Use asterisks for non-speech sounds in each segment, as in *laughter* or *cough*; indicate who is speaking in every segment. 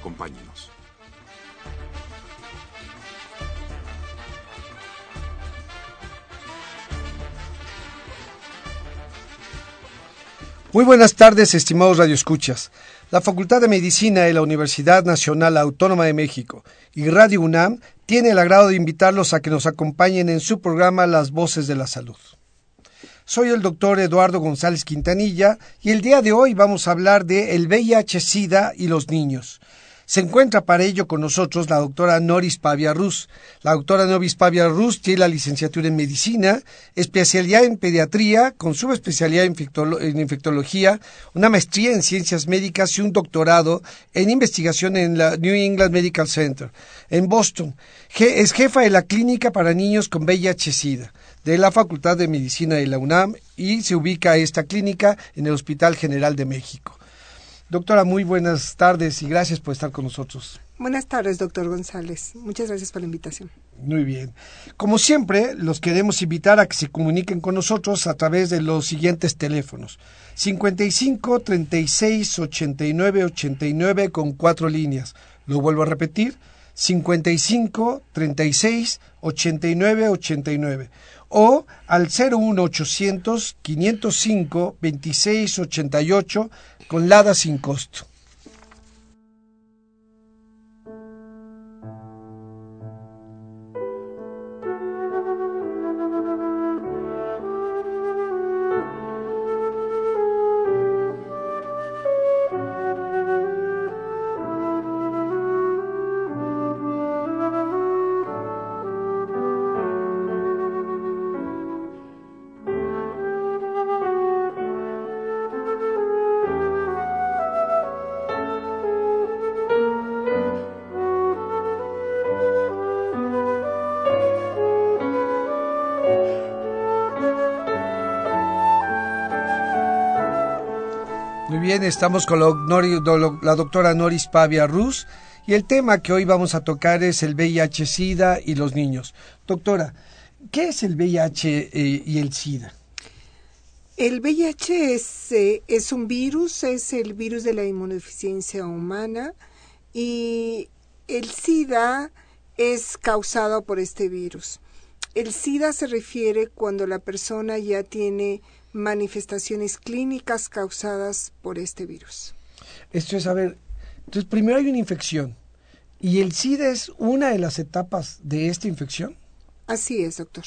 Speaker 1: Acompáñenos.
Speaker 2: Muy buenas tardes, estimados radioescuchas. La Facultad de Medicina de la Universidad Nacional Autónoma de México y Radio UNAM tiene el agrado de invitarlos a que nos acompañen en su programa Las Voces de la Salud. Soy el doctor Eduardo González Quintanilla y el día de hoy vamos a hablar de el VIH-Sida y los niños. Se encuentra para ello con nosotros la doctora Noris Pavia Rus. La doctora Noris Pavia Rus tiene la licenciatura en medicina, especialidad en pediatría, con subespecialidad en, infectología, una maestría en ciencias médicas y un doctorado en investigación en la New England Medical Center en Boston. Es jefa de la clínica para niños con VIH-Sida de la Facultad de Medicina de la UNAM y se ubica esta clínica en el Hospital General de México. Doctora, muy buenas tardes y gracias por estar con nosotros.
Speaker 3: Buenas tardes, doctor González. Muchas gracias por la invitación.
Speaker 2: Muy bien. Como siempre, los queremos invitar a que se comuniquen con nosotros a través de los siguientes teléfonos. 55 36 89 89 con cuatro líneas. Lo vuelvo a repetir. 55 36 89 89 o al 01800 505 26 88 con Lada sin costo. Estamos con la doctora Noris Pavia Rus y el tema que hoy vamos a tocar es el VIH-Sida y los niños. Doctora, ¿qué es el VIH eh, y el SIDA?
Speaker 3: El VIH es, eh, es un virus, es el virus de la inmunodeficiencia humana y el SIDA es causado por este virus. El SIDA se refiere cuando la persona ya tiene manifestaciones clínicas causadas por este virus.
Speaker 2: Esto es, a ver, entonces primero hay una infección y el SIDA es una de las etapas de esta infección.
Speaker 3: Así es, doctor.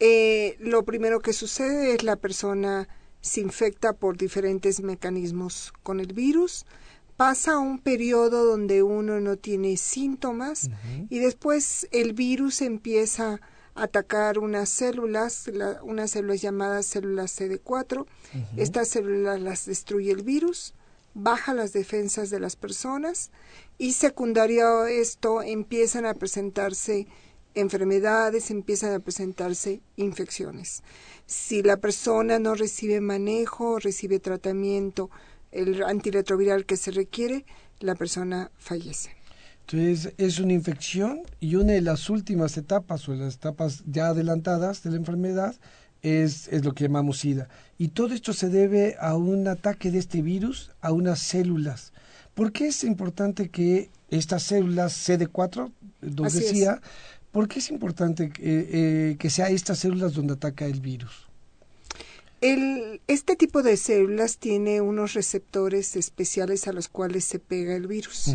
Speaker 3: Eh, lo primero que sucede es la persona se infecta por diferentes mecanismos con el virus, pasa un periodo donde uno no tiene síntomas y después el virus empieza atacar unas células, unas células llamadas células CD4. Estas células las destruye el virus, baja las defensas de las personas y secundario a esto empiezan a presentarse enfermedades, empiezan a presentarse infecciones. Si la persona no recibe manejo, recibe tratamiento, el antirretroviral que se requiere, la persona fallece.
Speaker 2: Entonces es una infección y una de las últimas etapas o las etapas ya adelantadas de la enfermedad es, es lo que llamamos SIDA. Y todo esto se debe a un ataque de este virus a unas células. ¿Por qué es importante que estas células CD4, donde decía, ¿por qué es importante que, eh, que sea estas células donde ataca el virus?
Speaker 3: El, este tipo de células tiene unos receptores especiales a los cuales se pega el virus.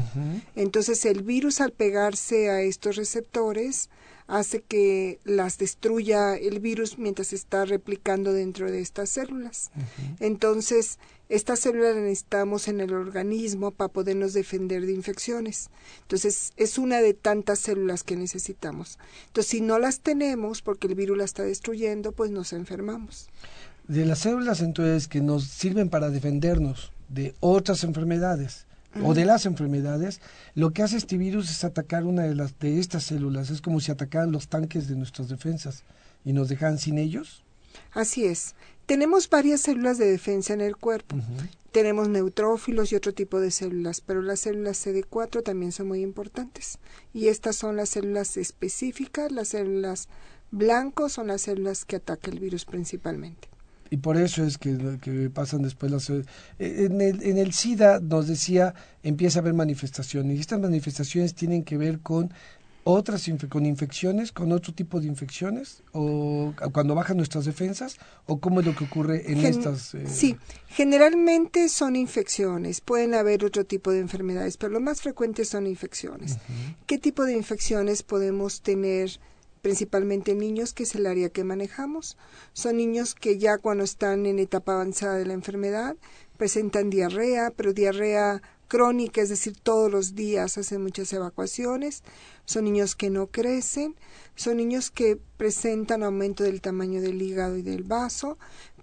Speaker 3: Entonces el virus al pegarse a estos receptores hace que las destruya el virus mientras está replicando dentro de estas células. Entonces, estas células las necesitamos en el organismo para podernos defender de infecciones. Entonces, es una de tantas células que necesitamos. Entonces, si no las tenemos porque el virus la está destruyendo, pues nos enfermamos
Speaker 2: de las células entonces que nos sirven para defendernos de otras enfermedades o de las enfermedades, lo que hace este virus es atacar una de las de estas células, es como si atacaran los tanques de nuestras defensas y nos dejan sin ellos.
Speaker 3: Así es. Tenemos varias células de defensa en el cuerpo. Tenemos neutrófilos y otro tipo de células, pero las células CD4 también son muy importantes. Y estas son las células específicas, las células blancos son las células que ataca el virus principalmente.
Speaker 2: Y por eso es que, que pasan después las... Eh, en el, en el SIDA nos decía, empieza a haber manifestaciones, y estas manifestaciones tienen que ver con otras con infecciones, con otro tipo de infecciones, o cuando bajan nuestras defensas, o cómo es lo que ocurre en estas.
Speaker 3: Eh? Sí, generalmente son infecciones, pueden haber otro tipo de enfermedades, pero lo más frecuente son infecciones. ¿Qué tipo de infecciones podemos tener? Principalmente niños, que es el área que manejamos. Son niños que ya cuando están en etapa avanzada de la enfermedad presentan diarrea, pero diarrea crónica, es decir, todos los días hacen muchas evacuaciones, son niños que no crecen, son niños que presentan aumento del tamaño del hígado y del vaso,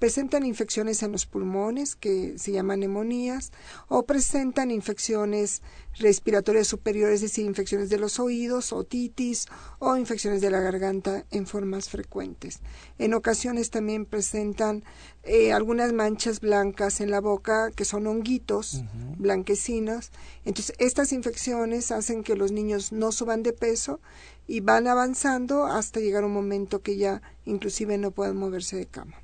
Speaker 3: presentan infecciones en los pulmones que se llaman neumonías o presentan infecciones respiratorias superiores, es decir, infecciones de los oídos, otitis o infecciones de la garganta en formas frecuentes. En ocasiones también presentan eh, algunas manchas blancas en la boca que son honguitos blanquecinos. Entonces, estas infecciones hacen que los niños no suban de peso y van avanzando hasta llegar un momento que ya inclusive no pueden moverse de cama.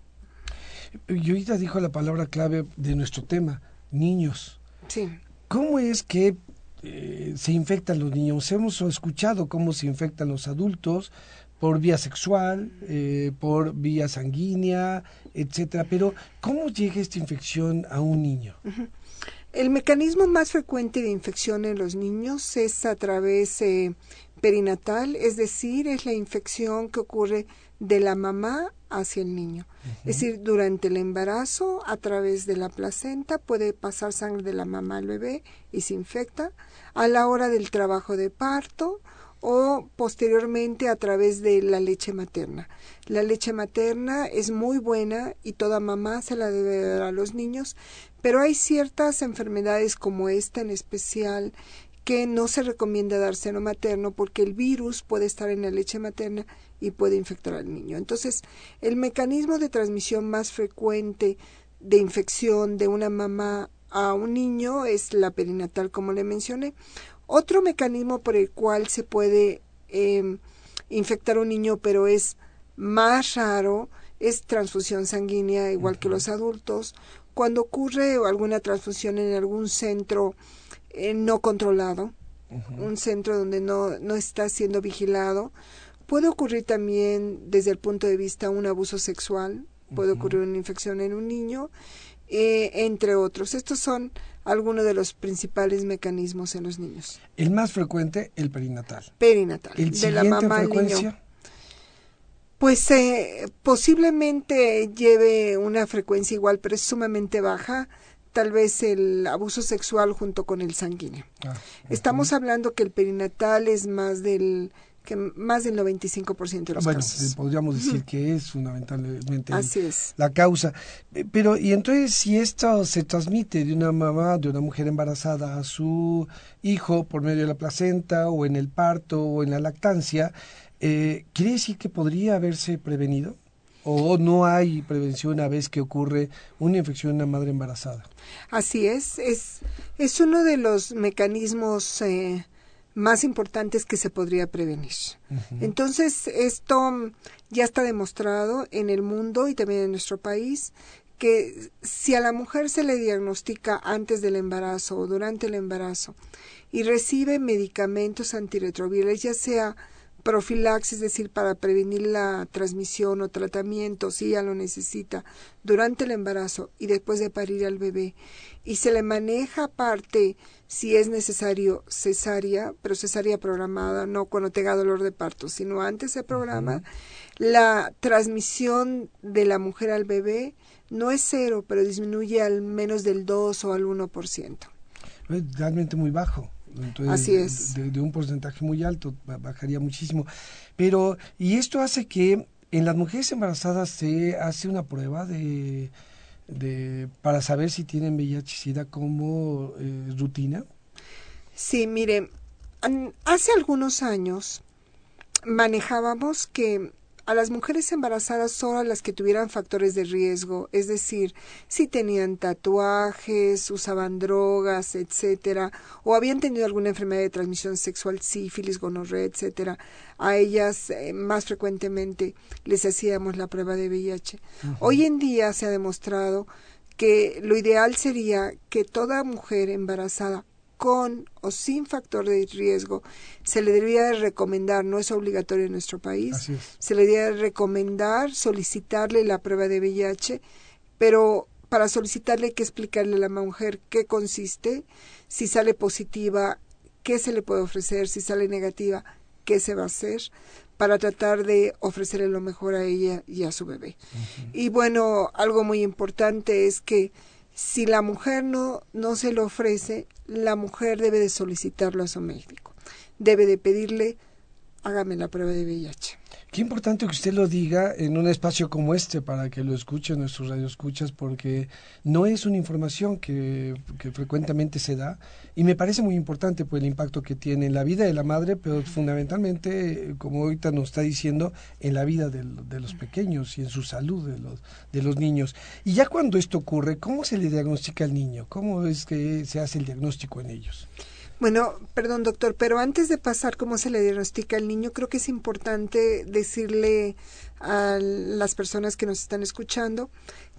Speaker 2: Y ahorita dijo la palabra clave de nuestro tema, niños.
Speaker 3: Sí.
Speaker 2: ¿Cómo es que eh, se infectan los niños? Hemos escuchado cómo se infectan los adultos por vía sexual, eh, por vía sanguínea, etcétera. Pero ¿cómo llega esta infección a un niño?
Speaker 3: El mecanismo más frecuente de infección en los niños es a través eh, perinatal, es decir, es la infección que ocurre de la mamá hacia el niño. Es decir, durante el embarazo, a través de la placenta, puede pasar sangre de la mamá al bebé y se infecta. A la hora del trabajo de parto o posteriormente a través de la leche materna. La leche materna es muy buena y toda mamá se la debe dar a los niños, pero hay ciertas enfermedades como esta en especial que no se recomienda dar seno materno porque el virus puede estar en la leche materna y puede infectar al niño. Entonces, el mecanismo de transmisión más frecuente de infección de una mamá a un niño es la perinatal, como le mencioné. Otro mecanismo por el cual se puede em, infectar a un niño, pero es más raro, es transfusión sanguínea, igual que los adultos. Cuando ocurre alguna transfusión en algún centro eh, no controlado, un centro donde no, no está siendo vigilado. Puede ocurrir también desde el punto de vista un abuso sexual, puede ocurrir una infección en un niño, eh, entre otros. Estos son algunos de los principales mecanismos en los niños.
Speaker 2: El más frecuente, el perinatal.
Speaker 3: Perinatal.
Speaker 2: ¿El de la mamá frecuencia?
Speaker 3: Pues eh, posiblemente lleve una frecuencia igual, pero es sumamente baja tal vez el abuso sexual junto con el sanguíneo. Ah, Estamos hablando que el perinatal es más del que más del 95% de los
Speaker 2: bueno,
Speaker 3: casos.
Speaker 2: Bueno, podríamos decir que es fundamentalmente
Speaker 3: Así es.
Speaker 2: la causa. Eh, pero, y entonces, si esto se transmite de una mamá, de una mujer embarazada a su hijo por medio de la placenta, o en el parto, o en la lactancia, eh, ¿quiere decir que podría haberse prevenido? O no hay prevención a vez que ocurre una infección en una madre embarazada.
Speaker 3: Así es, es, es uno de los mecanismos eh, más importantes que se podría prevenir. Entonces, esto ya está demostrado en el mundo y también en nuestro país que si a la mujer se le diagnostica antes del embarazo o durante el embarazo y recibe medicamentos antirretrovirales, ya sea profilaxis, es decir, para prevenir la transmisión o tratamiento, si ella lo necesita, durante el embarazo y después de parir al bebé. Y se le maneja aparte, si es necesario, cesárea, pero cesárea programada, no cuando tenga dolor de parto, sino antes se programa. La transmisión de la mujer al bebé no es cero, pero disminuye al menos del 2 o al 1%.
Speaker 2: Es realmente muy bajo.
Speaker 3: Así es.
Speaker 2: De, un porcentaje muy alto, bajaría muchísimo. Pero, y esto hace que en las mujeres embarazadas se hace una prueba de de, para saber si tienen VIH-Sida como eh, rutina?
Speaker 3: Sí, mire, hace algunos años manejábamos que a las mujeres embarazadas solo a las que tuvieran factores de riesgo, es decir, si tenían tatuajes, usaban drogas, etcétera, o habían tenido alguna enfermedad de transmisión sexual, sífilis, gonorrea, etcétera, a ellas eh, más frecuentemente les hacíamos la prueba de VIH. Hoy en día se ha demostrado que lo ideal sería que toda mujer embarazada con o sin factor de riesgo, se le debería recomendar, no es obligatorio en nuestro país, se le debería recomendar solicitarle la prueba de VIH, pero para solicitarle hay que explicarle a la mujer qué consiste, si sale positiva, qué se le puede ofrecer, si sale negativa, qué se va a hacer, para tratar de ofrecerle lo mejor a ella y a su bebé. Y bueno, algo muy importante es que si la mujer no, no se lo ofrece, la mujer debe de solicitarlo a su médico. Debe de pedirle, hágame la prueba de VIH.
Speaker 2: Qué importante que usted lo diga en un espacio como este para que lo escuchen nuestros radioescuchas, porque no es una información que, frecuentemente se da y me parece muy importante por el impacto que tiene en la vida de la madre, pero fundamentalmente, como ahorita nos está diciendo, en la vida de, de los pequeños y en su salud de los, de los niños. Y ya cuando esto ocurre, ¿cómo se le diagnostica al niño? ¿Cómo es que se hace el diagnóstico en ellos?
Speaker 3: Bueno, perdón doctor, pero antes de pasar cómo se le diagnostica al niño, creo que es importante decirle a las personas que nos están escuchando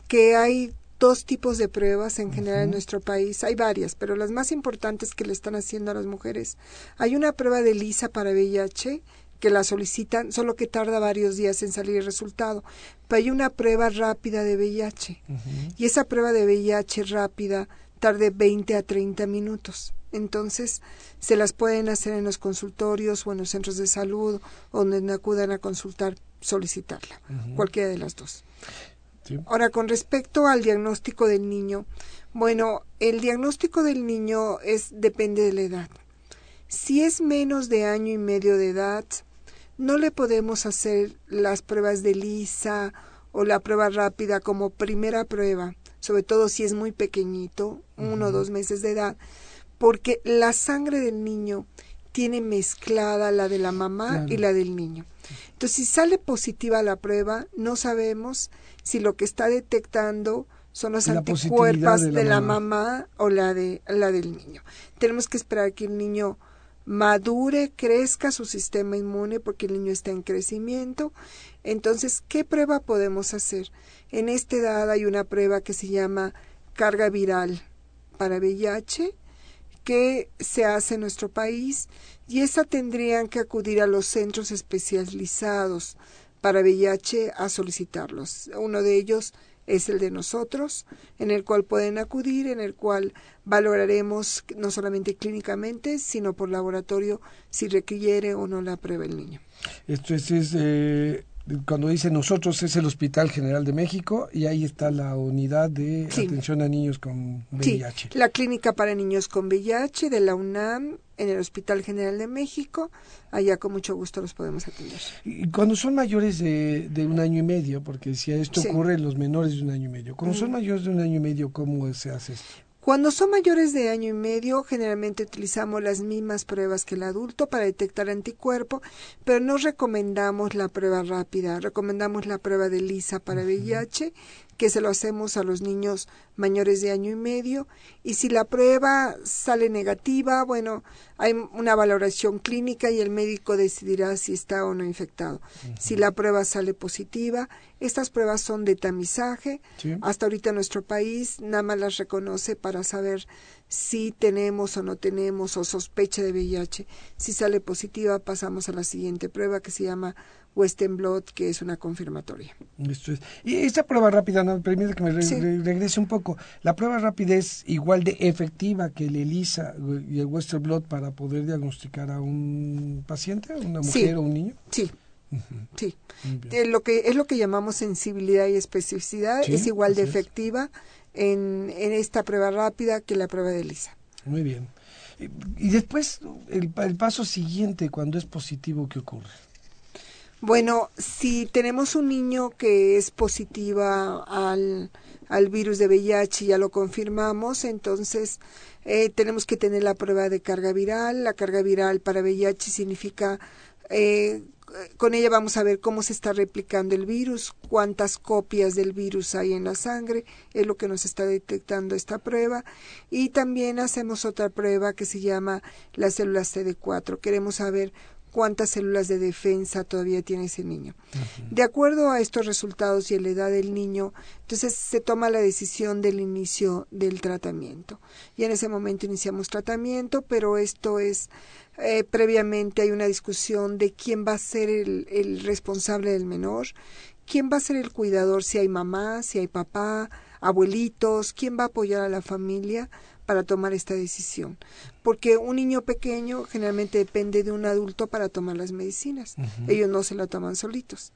Speaker 3: que hay dos tipos de pruebas en general en nuestro país. Hay varias, pero las más importantes que le están haciendo a las mujeres. Hay una prueba de lisa para VIH que la solicitan, solo que tarda varios días en salir el resultado. Pero hay una prueba rápida de VIH. Y esa prueba de VIH rápida tarde 20 a 30 minutos. Entonces, se las pueden hacer en los consultorios o en los centros de salud, donde acudan a consultar, solicitarla, cualquiera de las dos. Ahora, con respecto al diagnóstico del niño, bueno, el diagnóstico del niño es depende de la edad. Si es menos de año y medio de edad, no le podemos hacer las pruebas de lisa o la prueba rápida como primera prueba, sobre todo si es muy pequeñito, uno o dos meses de edad, porque la sangre del niño tiene mezclada la de la mamá y la del niño. Entonces, si sale positiva la prueba, no sabemos si lo que está detectando son los anticuerpos de, la, mamá. o la de la del niño. Tenemos que esperar que el niño madure, crezca su sistema inmune porque el niño está en crecimiento. Entonces, ¿qué prueba podemos hacer? En esta edad hay una prueba que se llama carga viral para VIH que se hace en nuestro país y esa tendrían que acudir a los centros especializados para VIH a solicitarlos. Uno de ellos es el de nosotros, en el cual pueden acudir, en el cual valoraremos no solamente clínicamente, sino por laboratorio si requiere o no la prueba el niño.
Speaker 2: Esto es, eh, cuando dice nosotros es el Hospital General de México y ahí está la unidad de atención a niños con VIH.
Speaker 3: Sí, la clínica para niños con VIH de la UNAM en el Hospital General de México, allá con mucho gusto los podemos atender.
Speaker 2: Y cuando son mayores de, un año y medio, porque si esto ocurre en los menores de un año y medio, cuando son mayores de un año y medio, ¿cómo se hace esto?
Speaker 3: Cuando son mayores de año y medio, generalmente utilizamos las mismas pruebas que el adulto para detectar anticuerpo, pero no recomendamos la prueba rápida, recomendamos la prueba de lisa para VIH que se lo hacemos a los niños mayores de año y medio y si la prueba sale negativa, bueno, hay una valoración clínica y el médico decidirá si está o no infectado. Si la prueba sale positiva, estas pruebas son de tamizaje. Hasta ahorita nuestro país nada más las reconoce para saber si tenemos o no tenemos o sospecha de VIH. Si sale positiva, pasamos a la siguiente prueba que se llama Western Blot, que es una confirmatoria.
Speaker 2: Y esta prueba rápida, no permite que me regrese un poco. La prueba rápida es igual de efectiva que el ELISA y el Western Blot para poder diagnosticar a un paciente, una mujer o un niño.
Speaker 3: Sí. Sí, eh, lo que es lo que llamamos sensibilidad y especificidad es igual de efectiva en, en, esta prueba rápida que la prueba de ELISA.
Speaker 2: Muy bien. Y, después, el, el paso siguiente, cuando es positivo, ¿qué ocurre?
Speaker 3: Bueno, si tenemos un niño que es positiva al, al virus de VIH, ya lo confirmamos, entonces eh, tenemos que tener la prueba de carga viral. La carga viral para VIH significa eh, con ella vamos a ver cómo se está replicando el virus, cuántas copias del virus hay en la sangre, es lo que nos está detectando esta prueba. Y también hacemos otra prueba que se llama las células CD4. Queremos saber cuántas células de defensa todavía tiene ese niño. De acuerdo a estos resultados y a la edad del niño, entonces se toma la decisión del inicio del tratamiento. Y en ese momento iniciamos tratamiento, pero esto es eh, previamente hay una discusión de quién va a ser el, el responsable del menor, quién va a ser el cuidador, si hay mamá, si hay papá, abuelitos, quién va a apoyar a la familia para tomar esta decisión. Porque un niño pequeño generalmente depende de un adulto para tomar las medicinas. Ellos no se la toman solitos.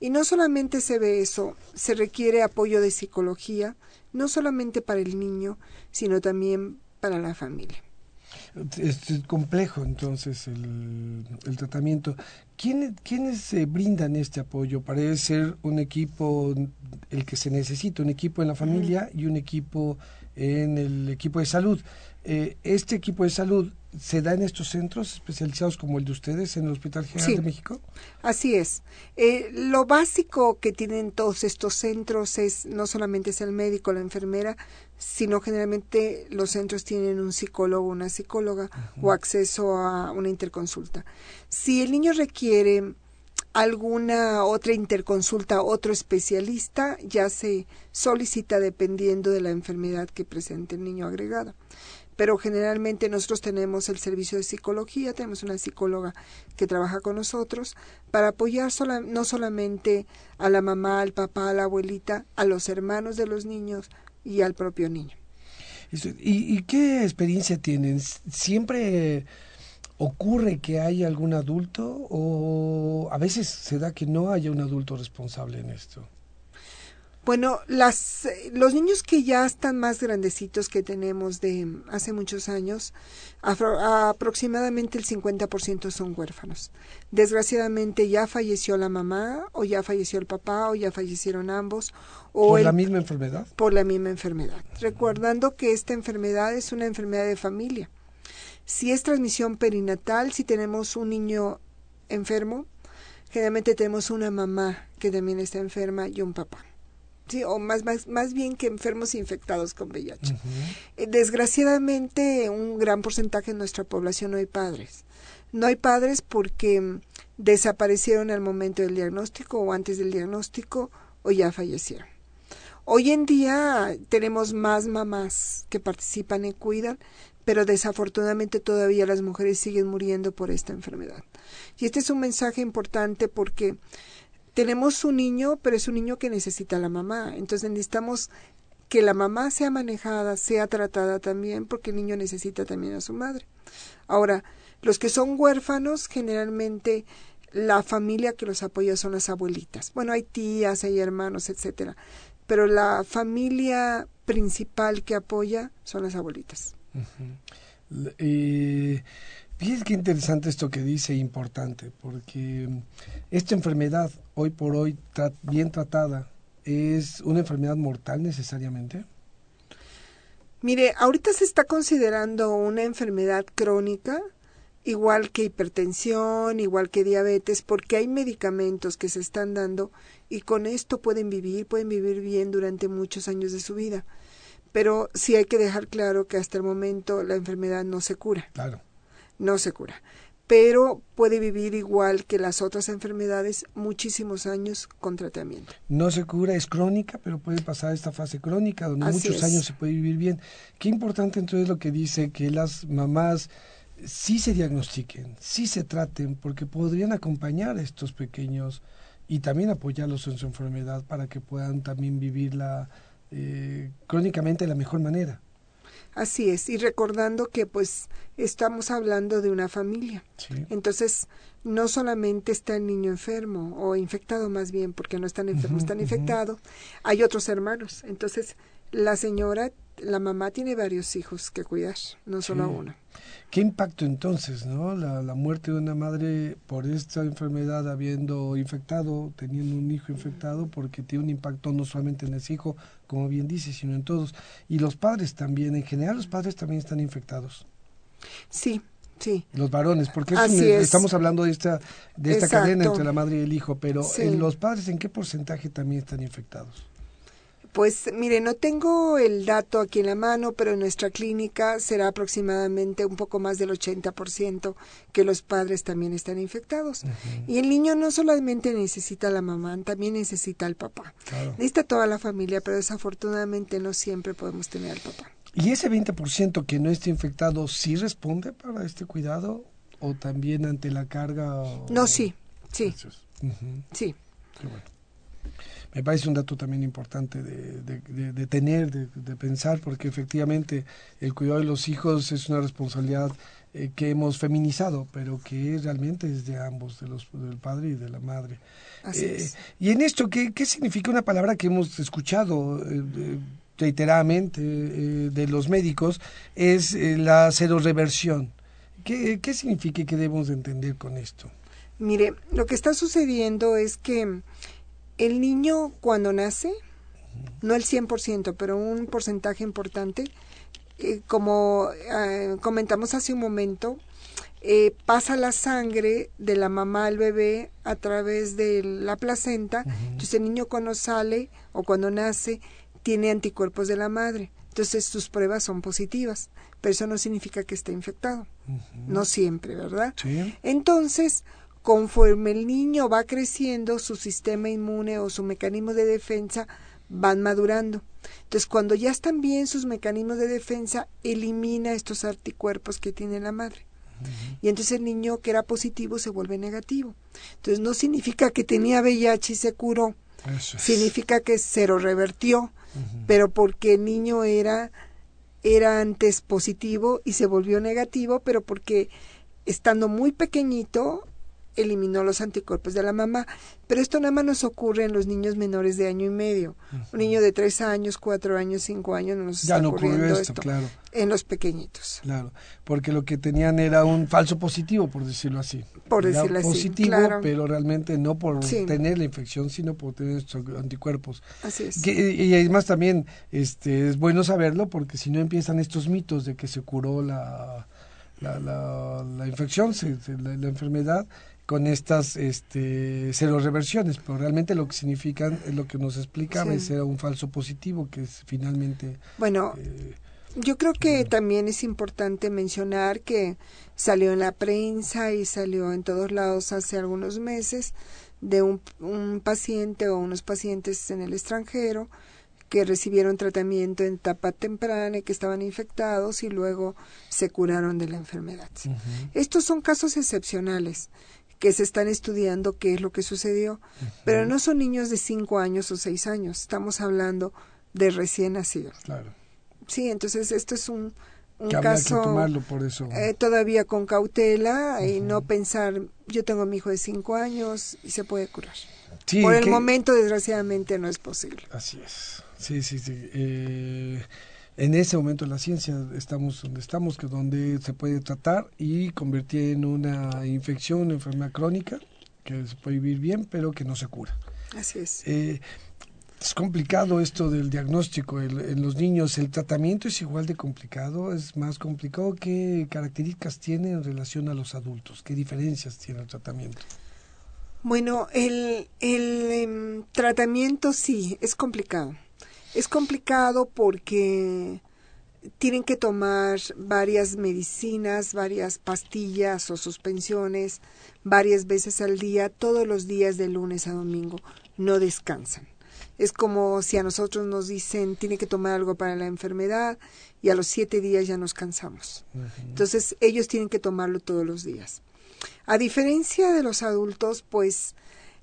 Speaker 3: Y no solamente se ve eso, se requiere apoyo de psicología, no solamente para el niño, sino también para la familia.
Speaker 2: Es complejo entonces el, el tratamiento. ¿Quién, ¿Quiénes se brindan este apoyo? Parece ser un equipo, el que se necesita, un equipo en la familia y un equipo en el equipo de salud. Eh, este equipo de salud se da en estos centros especializados como el de ustedes en el Hospital General de México.
Speaker 3: Así es. Eh, lo básico que tienen todos estos centros es no solamente es el médico, la enfermera, sino generalmente los centros tienen un psicólogo, una psicóloga o acceso a una interconsulta. Si el niño requiere alguna otra interconsulta, otro especialista, ya se solicita dependiendo de la enfermedad que presente el niño agregado. Pero generalmente nosotros tenemos el servicio de psicología, tenemos una psicóloga que trabaja con nosotros para apoyar no solamente a la mamá, al papá, a la abuelita, a los hermanos de los niños y al propio niño.
Speaker 2: ¿Y, y qué experiencia tienen? ¿Siempre ocurre que haya algún adulto o a veces se da que no haya un adulto responsable en esto?
Speaker 3: Bueno, las, los niños que ya están más grandecitos que tenemos de hace muchos años, aproximadamente el 50% son huérfanos. Desgraciadamente ya falleció la mamá, o ya falleció el papá, o ya fallecieron ambos. O
Speaker 2: ¿Por la misma enfermedad?
Speaker 3: Por la misma enfermedad. Recordando que esta enfermedad es una enfermedad de familia. Si es transmisión perinatal, si tenemos un niño enfermo, generalmente tenemos una mamá que también está enferma y un papá. Sí, o más, más, más bien que enfermos infectados con VIH. Eh, desgraciadamente, un gran porcentaje de nuestra población no hay padres. No hay padres porque desaparecieron al momento del diagnóstico o antes del diagnóstico o ya fallecieron. Hoy en día tenemos más mamás que participan y cuidan, pero desafortunadamente todavía las mujeres siguen muriendo por esta enfermedad. Y este es un mensaje importante porque tenemos un niño, pero es un niño que necesita a la mamá. Entonces necesitamos que la mamá sea manejada, sea tratada también, porque el niño necesita también a su madre. Ahora, los que son huérfanos, generalmente la familia que los apoya son las abuelitas. Bueno, hay tías, hay hermanos, etcétera. Pero la familia principal que apoya son las abuelitas.
Speaker 2: Eh, fíjense qué interesante esto que dice, importante, porque esta enfermedad, hoy por hoy, bien tratada, ¿es una enfermedad mortal necesariamente?
Speaker 3: Mire, ahorita se está considerando una enfermedad crónica, igual que hipertensión, igual que diabetes, porque hay medicamentos que se están dando y con esto pueden vivir, pueden vivir bien durante muchos años de su vida pero sí hay que dejar claro que hasta el momento la enfermedad no se cura.
Speaker 2: Claro.
Speaker 3: No se cura. Pero puede vivir igual que las otras enfermedades muchísimos años con tratamiento.
Speaker 2: No se cura, es crónica, pero puede pasar esta fase crónica donde muchos años se puede vivir bien. Qué importante entonces lo que dice que las mamás sí se diagnostiquen, sí se traten, porque podrían acompañar a estos pequeños y también apoyarlos en su enfermedad para que puedan también vivir la, eh, crónicamente de la mejor manera.
Speaker 3: Así es, y recordando que pues estamos hablando de una familia. Entonces, no solamente está el niño enfermo o infectado más bien, porque no están enfermos, están infectados, hay otros hermanos. Entonces, la señora, la mamá tiene varios hijos que cuidar, no solo uno.
Speaker 2: ¿Qué impacto entonces, no? La, la, muerte de una madre por esta enfermedad habiendo infectado, teniendo un hijo infectado, porque tiene un impacto no solamente en ese hijo, como bien dice, sino en todos. Y los padres también, en general los padres también están infectados.
Speaker 3: Sí, Sí.
Speaker 2: Los varones, porque estamos hablando de esta, de esta cadena entre la madre y el hijo, pero en los padres, ¿en qué porcentaje también están infectados?
Speaker 3: Pues mire, no tengo el dato aquí en la mano, pero en nuestra clínica será aproximadamente un poco más del 80% que los padres también están infectados. Y el niño no solamente necesita a la mamá, también necesita al papá. Necesita toda la familia, pero desafortunadamente no siempre podemos tener al papá.
Speaker 2: ¿Y ese 20% que no esté infectado sí responde para este cuidado o también ante la carga?
Speaker 3: No, sí, sí. Sí.
Speaker 2: Qué bueno me parece un dato también importante de, tener, de, pensar, porque efectivamente el cuidado de los hijos es una responsabilidad eh, que hemos feminizado, pero que realmente es de ambos, de los, del padre y de la madre.
Speaker 3: Así eh, es.
Speaker 2: Y en esto, ¿qué, ¿qué, significa una palabra que hemos escuchado? Eh, reiteradamente de los médicos es la seroreversión. ¿Qué, ¿Qué significa y qué debemos de entender con esto?
Speaker 3: Mire, lo que está sucediendo es que el niño cuando nace, no el 100%, pero un porcentaje importante, eh, como eh, comentamos hace un momento, eh, pasa la sangre de la mamá al bebé a través de la placenta. Entonces el niño cuando sale o cuando nace tiene anticuerpos de la madre. Entonces sus pruebas son positivas, pero eso no significa que esté infectado. No siempre, ¿verdad?
Speaker 2: Sí.
Speaker 3: Entonces, conforme el niño va creciendo, su sistema inmune o su mecanismo de defensa van madurando. Entonces, cuando ya están bien sus mecanismos de defensa, elimina estos anticuerpos que tiene la madre. Y entonces el niño que era positivo se vuelve negativo. Entonces, no significa que tenía VIH y se curó. Significa que se lo revertió, pero porque el niño era, era antes positivo y se volvió negativo, pero porque estando muy pequeñito eliminó los anticuerpos de la mamá. Pero esto nada más nos ocurre en los niños menores de año y medio. Un niño de tres años, cuatro años, cinco años no nos
Speaker 2: ya
Speaker 3: está
Speaker 2: no
Speaker 3: ocurriendo
Speaker 2: esto,
Speaker 3: esto,
Speaker 2: claro.
Speaker 3: en los pequeñitos.
Speaker 2: Claro, porque lo que tenían era un falso positivo, por decirlo así.
Speaker 3: Por
Speaker 2: era
Speaker 3: decirlo
Speaker 2: positivo,
Speaker 3: así, claro.
Speaker 2: pero realmente no por tener la infección, sino por tener estos anticuerpos.
Speaker 3: Así es.
Speaker 2: Que, y además también este, es bueno saberlo, porque si no empiezan estos mitos de que se curó la... La, la, la infección, se, la, la enfermedad, con estas este, reversiones, pero realmente lo que significan, lo que nos explicaba es era un falso positivo, que es finalmente...
Speaker 3: Bueno, eh, yo creo que también es importante mencionar que salió en la prensa y salió en todos lados hace algunos meses de un, un paciente o unos pacientes en el extranjero que recibieron tratamiento en etapa temprana y que estaban infectados y luego se curaron de la enfermedad. Estos son casos excepcionales que se están estudiando qué es lo que sucedió, pero no son niños de cinco años o seis años, estamos hablando de recién nacidos.
Speaker 2: Claro.
Speaker 3: Sí, entonces esto es un, un
Speaker 2: que
Speaker 3: caso
Speaker 2: que tomarlo por eso.
Speaker 3: Eh, todavía con cautela y no pensar, yo tengo a mi hijo de cinco años y se puede curar.
Speaker 2: Sí,
Speaker 3: por el
Speaker 2: que-
Speaker 3: momento, desgraciadamente, no es posible.
Speaker 2: Así es. Sí, sí, sí. Eh, en ese momento en la ciencia estamos donde estamos, que es donde se puede tratar y convertir en una infección, una enfermedad crónica, que se puede vivir bien, pero que no se cura.
Speaker 3: Así es.
Speaker 2: Eh, es complicado esto del diagnóstico el- en los niños. ¿El tratamiento es igual de complicado? ¿Es más complicado? ¿Qué características tiene en relación a los adultos? ¿Qué diferencias tiene el tratamiento?
Speaker 3: Bueno, el, el em, tratamiento sí, es complicado. Es complicado porque tienen que tomar varias medicinas, varias pastillas o suspensiones varias veces al día, todos los días de lunes a domingo. No descansan. Es como si a nosotros nos dicen tiene que tomar algo para la enfermedad y a los siete días ya nos cansamos. Entonces ellos tienen que tomarlo todos los días. A diferencia de los adultos, pues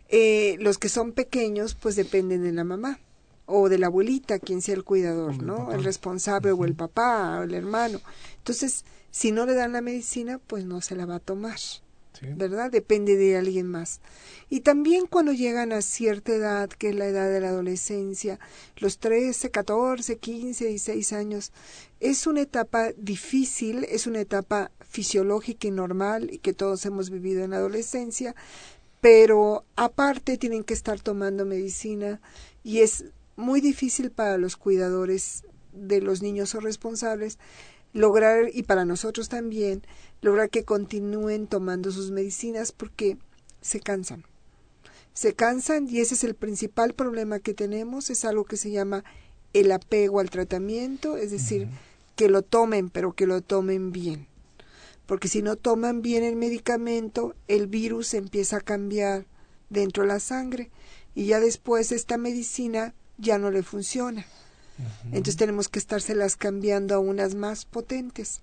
Speaker 3: eh, los que son pequeños, pues dependen de la mamá o de la abuelita, quien sea el cuidador, ¿no? El responsable o el papá o el hermano. Entonces, si no le dan la medicina, pues no se la va a tomar. ¿verdad? Depende de alguien más. Y también cuando llegan a cierta edad, que es la edad de la adolescencia, los 13, 14, 15, 16 años, es una etapa difícil, es una etapa fisiológica y normal y que todos hemos vivido en la adolescencia, pero aparte tienen que estar tomando medicina y es muy difícil para los cuidadores de los niños o responsables lograr, y para nosotros también, lograr que continúen tomando sus medicinas porque se cansan. Se cansan y ese es el principal problema que tenemos, es algo que se llama el apego al tratamiento, es decir, que lo tomen, pero que lo tomen bien. Porque si no toman bien el medicamento, el virus empieza a cambiar dentro de la sangre y ya después esta medicina ya no le funciona. Entonces tenemos que estárselas cambiando a unas más potentes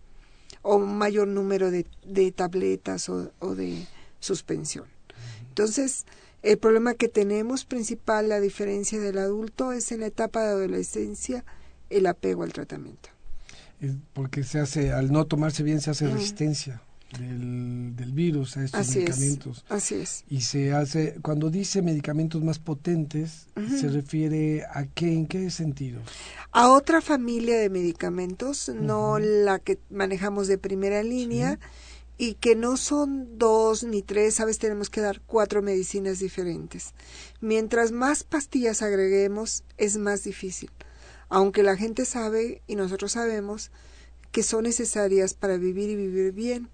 Speaker 3: o un mayor número de, de tabletas o, o, de suspensión. Entonces, el problema que tenemos principal, la diferencia del adulto, es en la etapa de adolescencia el apego al tratamiento.
Speaker 2: Porque se hace, al no tomarse bien, se hace resistencia del, del virus a estos medicamentos.
Speaker 3: así es.
Speaker 2: Y se hace, cuando dice medicamentos más potentes, ¿se refiere a qué, en qué sentido?
Speaker 3: A otra familia de medicamentos, no la que manejamos de primera línea. Y que no son dos ni tres, sabes, tenemos que dar cuatro medicinas diferentes. Mientras más pastillas agreguemos, es más difícil. Aunque la gente sabe, y nosotros sabemos, que son necesarias para vivir y vivir bien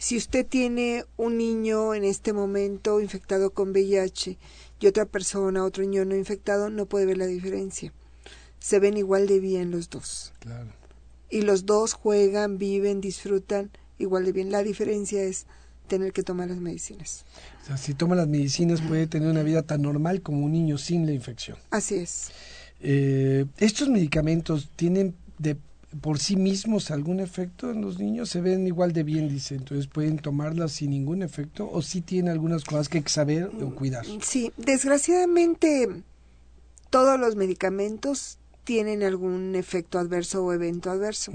Speaker 3: si usted tiene un niño en este momento infectado con VIH y otra persona, otro niño no infectado, no puede ver la diferencia. Se ven igual de bien los dos.
Speaker 2: Claro.
Speaker 3: Y los dos juegan, viven, disfrutan igual de bien. La diferencia es tener que tomar las medicinas.
Speaker 2: O sea, si toma las medicinas puede tener una vida tan normal como un niño sin la infección.
Speaker 3: Así es.
Speaker 2: Eh, estos medicamentos tienen de por sí mismos algún efecto en los niños? Se ven igual de bien, dice. Entonces, ¿pueden tomarlas sin ningún efecto o sí tienen algunas cosas que saber o cuidar?
Speaker 3: Sí, desgraciadamente todos los medicamentos tienen algún efecto adverso o evento adverso.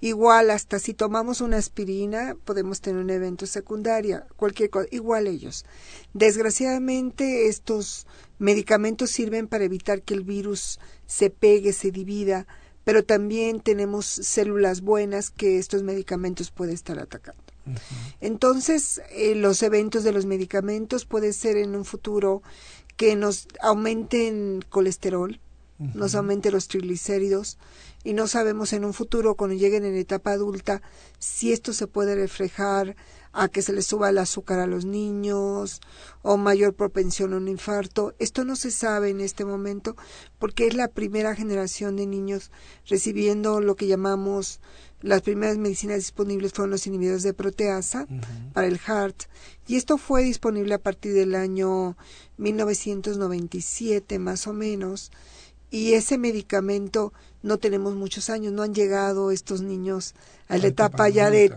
Speaker 3: Igual, hasta si tomamos una aspirina, podemos tener un evento secundario, cualquier cosa, igual ellos. Desgraciadamente, estos medicamentos sirven para evitar que el virus se pegue, se divida, pero también tenemos células buenas que estos medicamentos pueden estar atacando. Entonces, eh, los eventos de los medicamentos puede ser en un futuro que nos aumenten colesterol, nos aumenten los triglicéridos y no sabemos en un futuro cuando lleguen en etapa adulta si esto se puede reflejar a que se les suba el azúcar a los niños o mayor propensión a un infarto. Esto no se sabe en este momento porque es la primera generación de niños recibiendo lo que llamamos las primeras medicinas disponibles fueron los inhibidores de proteasa para el HART y esto fue disponible a partir del año 1997 más o menos y ese medicamento no tenemos muchos años, no han llegado estos niños a la etapa ya de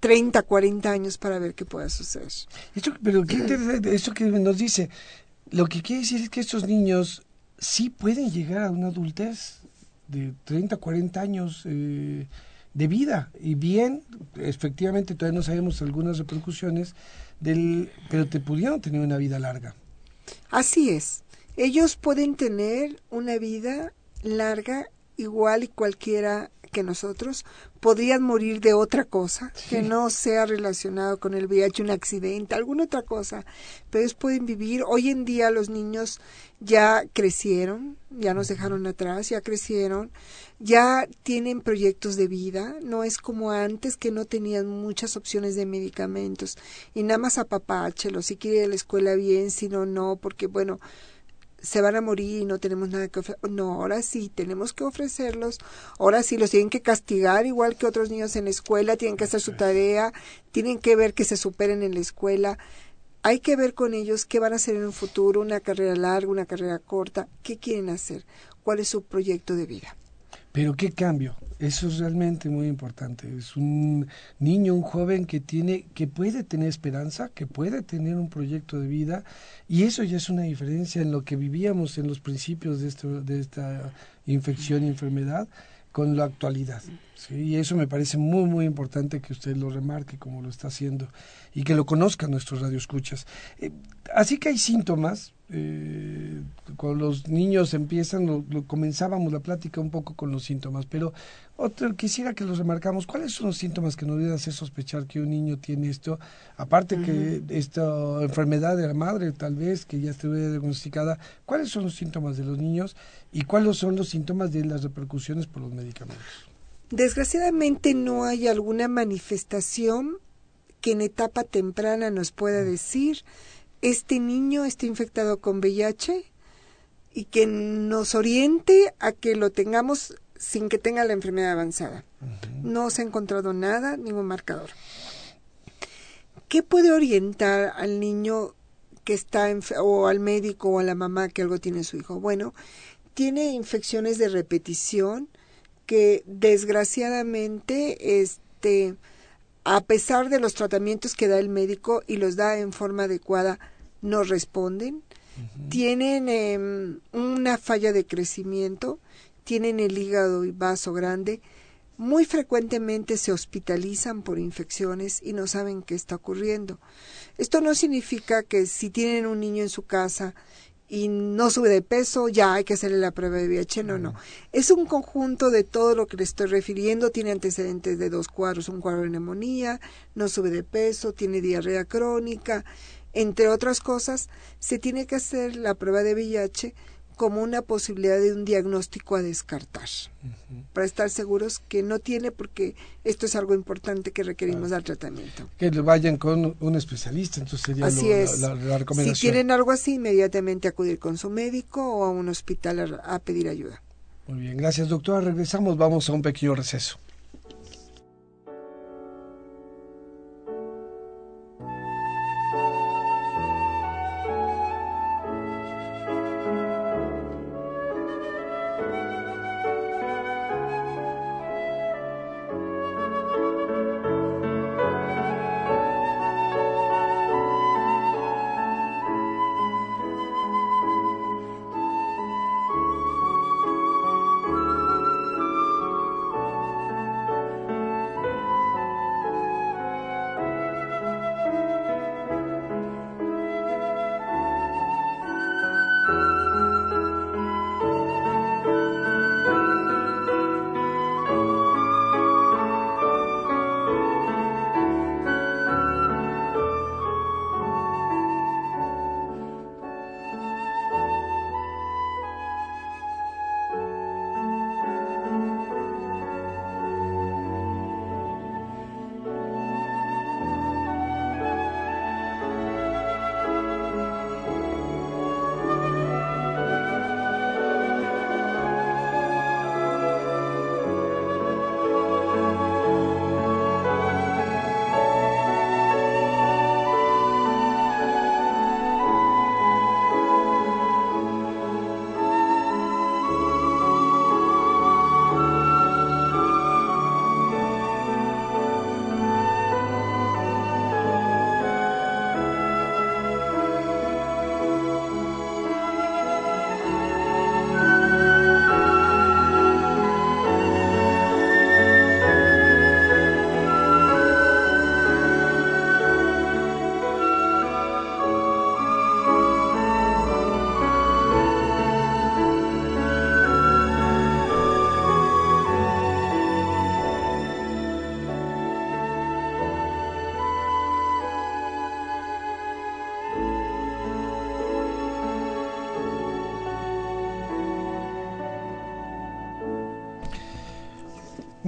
Speaker 3: 30, 40 años para ver qué pueda suceder.
Speaker 2: Esto, pero qué interesante, esto que nos dice, lo que quiere decir es que estos niños sí pueden llegar a una adultez de 30, 40 años eh, de vida y bien, efectivamente todavía no sabemos algunas repercusiones del, pero te pudieron tener una vida larga.
Speaker 3: Así es. Ellos pueden tener una vida larga igual y cualquiera que nosotros, podrían morir de otra cosa que no sea relacionado con el VIH, un accidente, alguna otra cosa, pero ellos pueden vivir. Hoy en día los niños ya crecieron, ya nos dejaron atrás, ya crecieron, ya tienen proyectos de vida, no es como antes que no tenían muchas opciones de medicamentos. Y nada más apapáchelo, si quiere ir a la escuela bien, si no, no, porque bueno, se van a morir y no tenemos nada que ofrecer. No, ahora sí, tenemos que ofrecerlos. Ahora sí, los tienen que castigar igual que otros niños en la escuela, tienen que hacer su tarea, tienen que ver que se superen en la escuela. Hay que ver con ellos qué van a hacer en un futuro, una carrera larga, una carrera corta, qué quieren hacer, cuál es su proyecto de vida.
Speaker 2: Pero qué cambio, eso es realmente muy importante. Es un niño, un joven que tiene, que puede tener esperanza, que puede tener un proyecto de vida, y eso ya es una diferencia en lo que vivíamos en los principios de, esto, de esta infección y enfermedad con la actualidad. Y eso me parece muy, muy importante que usted lo remarque como lo está haciendo y que lo conozcan nuestros radioescuchas. Eh, así que hay síntomas. Eh, cuando los niños empiezan, lo, comenzábamos la plática un poco con los síntomas, pero otro, quisiera que los remarcamos. ¿Cuáles son los síntomas que nos deben hacer sospechar que un niño tiene esto? Aparte que esta enfermedad de la madre, tal vez, que ya estuviera diagnosticada, ¿cuáles son los síntomas de los niños y cuáles son los síntomas de las repercusiones por los medicamentos?
Speaker 3: Desgraciadamente no hay alguna manifestación que en etapa temprana nos pueda decir este niño está infectado con VIH y que nos oriente a que lo tengamos sin que tenga la enfermedad avanzada. No se ha encontrado nada, ningún marcador. ¿Qué puede orientar al niño que está o al médico o a la mamá que algo tiene su hijo? Bueno, tiene infecciones de repetición, que desgraciadamente este a pesar de los tratamientos que da el médico y los da en forma adecuada no responden tienen em, una falla de crecimiento tienen el hígado y vaso grande muy frecuentemente se hospitalizan por infecciones y no saben qué está ocurriendo. Esto no significa que si tienen un niño en su casa y no sube de peso, ya hay que hacerle la prueba de VIH. No, no. Es un conjunto de todo lo que le estoy refiriendo. Tiene antecedentes de dos cuadros, un cuadro de neumonía, no sube de peso, tiene diarrea crónica, entre otras cosas. Se tiene que hacer la prueba de VIH como una posibilidad de un diagnóstico a descartar, para estar seguros que no tiene, porque esto es algo importante que requerimos dar tratamiento.
Speaker 2: Que vayan con un especialista, entonces sería
Speaker 3: así es. La, recomendación. Si tienen algo así, inmediatamente acudir con su médico o a un hospital a pedir ayuda.
Speaker 2: Muy bien, gracias doctora. Regresamos, vamos a un pequeño receso.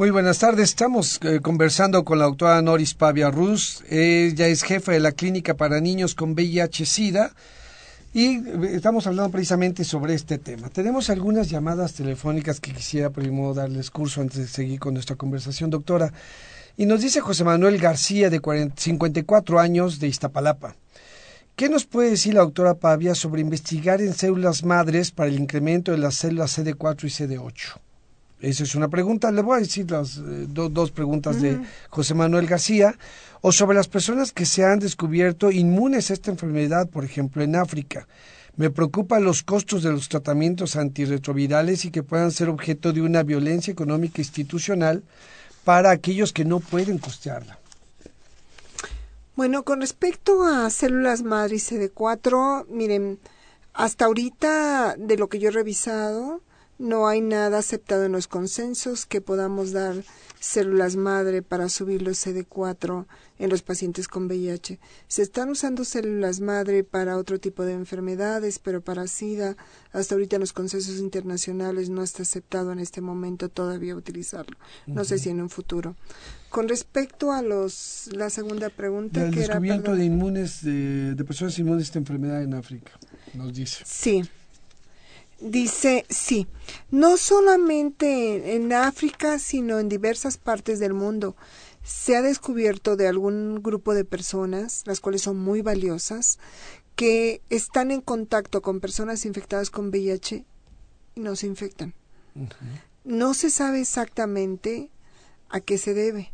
Speaker 2: Muy buenas tardes. Estamos eh, conversando con la doctora Noris Pavia Ruz. Ella es jefa de la Clínica para Niños con VIH-Sida y eh, estamos hablando precisamente sobre este tema. Tenemos algunas llamadas telefónicas que quisiera primero darles curso antes de seguir con nuestra conversación, doctora. Y nos dice José Manuel García, de 54 años, de Iztapalapa. ¿Qué nos puede decir la doctora Pavia sobre investigar en células madres para el incremento de las células CD4 y CD8? Esa es una pregunta. Le voy a decir las eh, dos preguntas de José Manuel García. O sobre las personas que se han descubierto inmunes a esta enfermedad, por ejemplo, en África. Me preocupan los costos de los tratamientos antirretrovirales y que puedan ser objeto de una violencia económica institucional para aquellos que no pueden costearla?
Speaker 3: Bueno, con respecto a células madre y CD4, miren, hasta ahorita de lo que yo he revisado, no hay nada aceptado en los consensos que podamos dar células madre para subir los CD4 en los pacientes con VIH. Se están usando células madre para otro tipo de enfermedades, pero para SIDA, hasta ahorita en los consensos internacionales no está aceptado en este momento todavía utilizarlo. No sé si en un futuro. Con respecto a los la segunda pregunta
Speaker 2: El
Speaker 3: que
Speaker 2: descubrimiento
Speaker 3: era
Speaker 2: de inmunes de, de personas inmunes de esta enfermedad en África, nos dice.
Speaker 3: Sí. Dice, sí, no solamente en África, sino en diversas partes del mundo se ha descubierto de algún grupo de personas, las cuales son muy valiosas, que están en contacto con personas infectadas con VIH y no se infectan. No se sabe exactamente a qué se debe.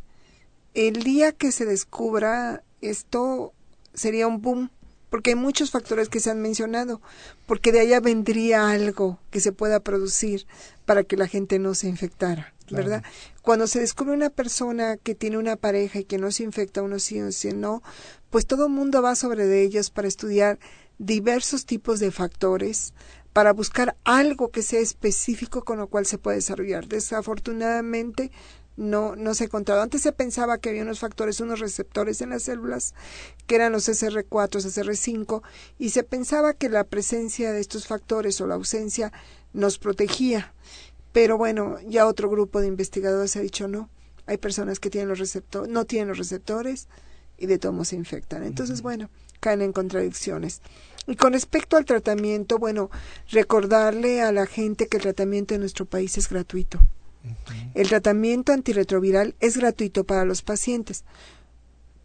Speaker 3: El día que se descubra esto sería un boom porque hay muchos factores que se han mencionado, porque de allá vendría algo que se pueda producir para que la gente no se infectara, ¿verdad? Cuando se descubre una persona que tiene una pareja y que no se infecta, uno sí, uno sí, no, pues todo el mundo va sobre de ellos para estudiar diversos tipos de factores, para buscar algo que sea específico con lo cual se puede desarrollar. Desafortunadamente, no, no se ha encontrado. Antes se pensaba que había unos factores, unos receptores en las células, que eran los SR4, SR5, y se pensaba que la presencia de estos factores o la ausencia nos protegía. Pero bueno, ya otro grupo de investigadores ha dicho no. Hay personas que tienen los receptores, no tienen los receptores y de todos se infectan. Entonces, bueno, caen en contradicciones. Y con respecto al tratamiento, bueno, recordarle a la gente que el tratamiento en nuestro país es gratuito. El tratamiento antirretroviral es gratuito para los pacientes.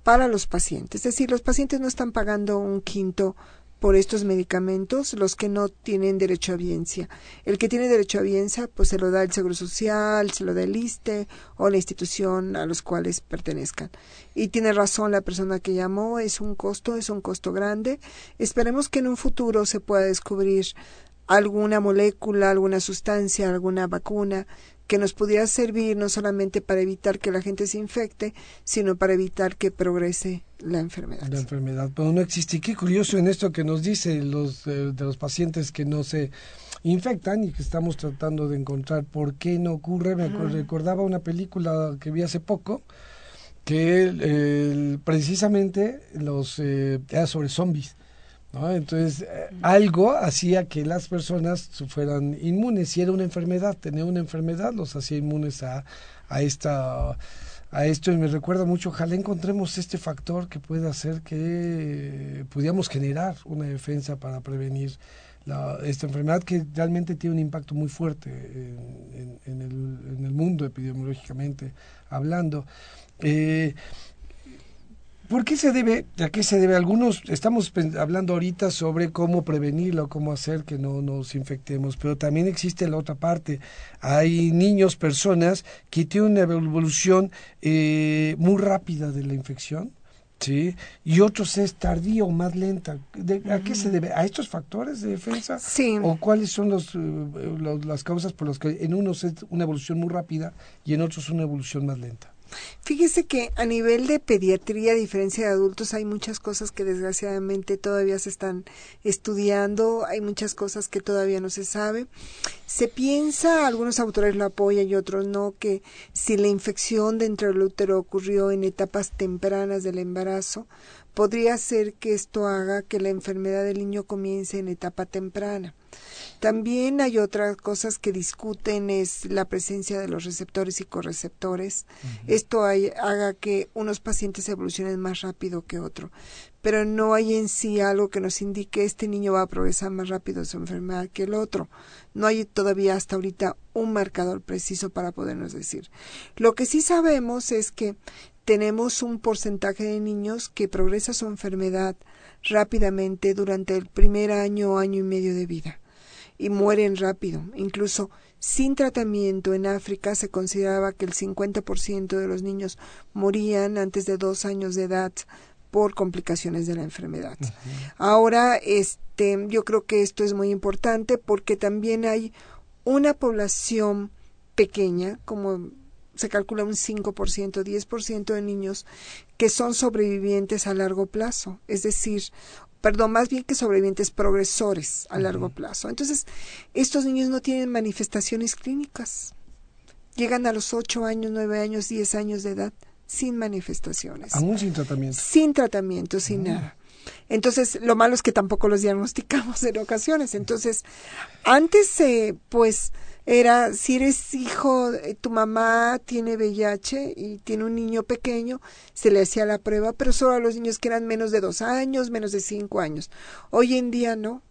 Speaker 3: Para los pacientes. Es decir, los pacientes no están pagando un quinto por estos medicamentos los que no tienen derecho a biencia. El que tiene derecho a biencia, pues se lo da el Seguro Social, se lo da el ISTE o la institución a los cuales pertenezcan. Y tiene razón la persona que llamó, es un costo, es un costo grande. Esperemos que en un futuro se pueda descubrir alguna molécula, alguna sustancia, alguna vacuna que nos pudiera servir no solamente para evitar que la gente se infecte, sino para evitar que progrese la enfermedad.
Speaker 2: La enfermedad, pero no existe. Y qué curioso en esto que nos dice los, eh, de los pacientes que no se infectan y que estamos tratando de encontrar por qué no ocurre. Me recordaba una película que vi hace poco que eh, precisamente los eh, era sobre zombies entonces, eh, algo hacía que las personas fueran inmunes. y era una enfermedad, tener una enfermedad los hacía inmunes a, a, esta, a esto. Y me recuerda mucho, ojalá encontremos este factor que pueda hacer que pudiéramos generar una defensa para prevenir esta enfermedad que realmente tiene un impacto muy fuerte en, en, el, en el, mundo epidemiológicamente hablando. Eh, ¿Por qué se debe, a qué se debe? Algunos, estamos hablando ahorita sobre cómo prevenirlo, cómo hacer que no nos infectemos, pero también existe la otra parte. Hay niños, personas que tienen una evolución eh, muy rápida de la infección, ¿sí? Y otros es tardía o más lenta. ¿A qué se debe? ¿A estos factores de defensa?
Speaker 3: Sí.
Speaker 2: ¿O cuáles son los, eh, las causas por las que en unos es una evolución muy rápida y en otros una evolución más lenta?
Speaker 3: Fíjese que a nivel de pediatría, a diferencia de adultos, hay muchas cosas que desgraciadamente todavía se están estudiando, hay muchas cosas que todavía no se sabe. Se piensa, algunos autores lo apoyan y otros no, que si la infección dentro del útero ocurrió en etapas tempranas del embarazo, podría ser que esto haga que la enfermedad del niño comience en etapa temprana. También hay otras cosas que discuten, es la presencia de los receptores y correceptores. Esto haga que unos pacientes evolucionen más rápido que otro, pero no hay en sí algo que nos indique este niño va a progresar más rápido su enfermedad que el otro. No hay todavía hasta ahorita un marcador preciso para podernos decir. Lo que sí sabemos es que tenemos un porcentaje de niños que progresa su enfermedad rápidamente durante el primer año o año y medio de vida y mueren rápido. Incluso sin tratamiento en África se consideraba que el 50% de los niños morían antes de dos años de edad por complicaciones de la enfermedad. Ahora, este, yo creo que esto es muy importante porque también hay una población pequeña, como se calcula un 5%, 10% de niños que son sobrevivientes a largo plazo, es decir, perdón, más bien que sobrevivientes progresores a largo plazo. Entonces, estos niños no tienen manifestaciones clínicas. Llegan a los 8 años, 9 años, 10 años de edad sin manifestaciones.
Speaker 2: Aún sin tratamiento.
Speaker 3: Sin tratamiento, sin nada. Entonces, lo malo es que tampoco los diagnosticamos en ocasiones. Entonces, antes, eh, pues, era, si eres hijo, tu mamá tiene VIH y tiene un niño pequeño, se le hacía la prueba, pero solo a los niños que eran menos de dos años, menos de cinco años. Hoy en día no.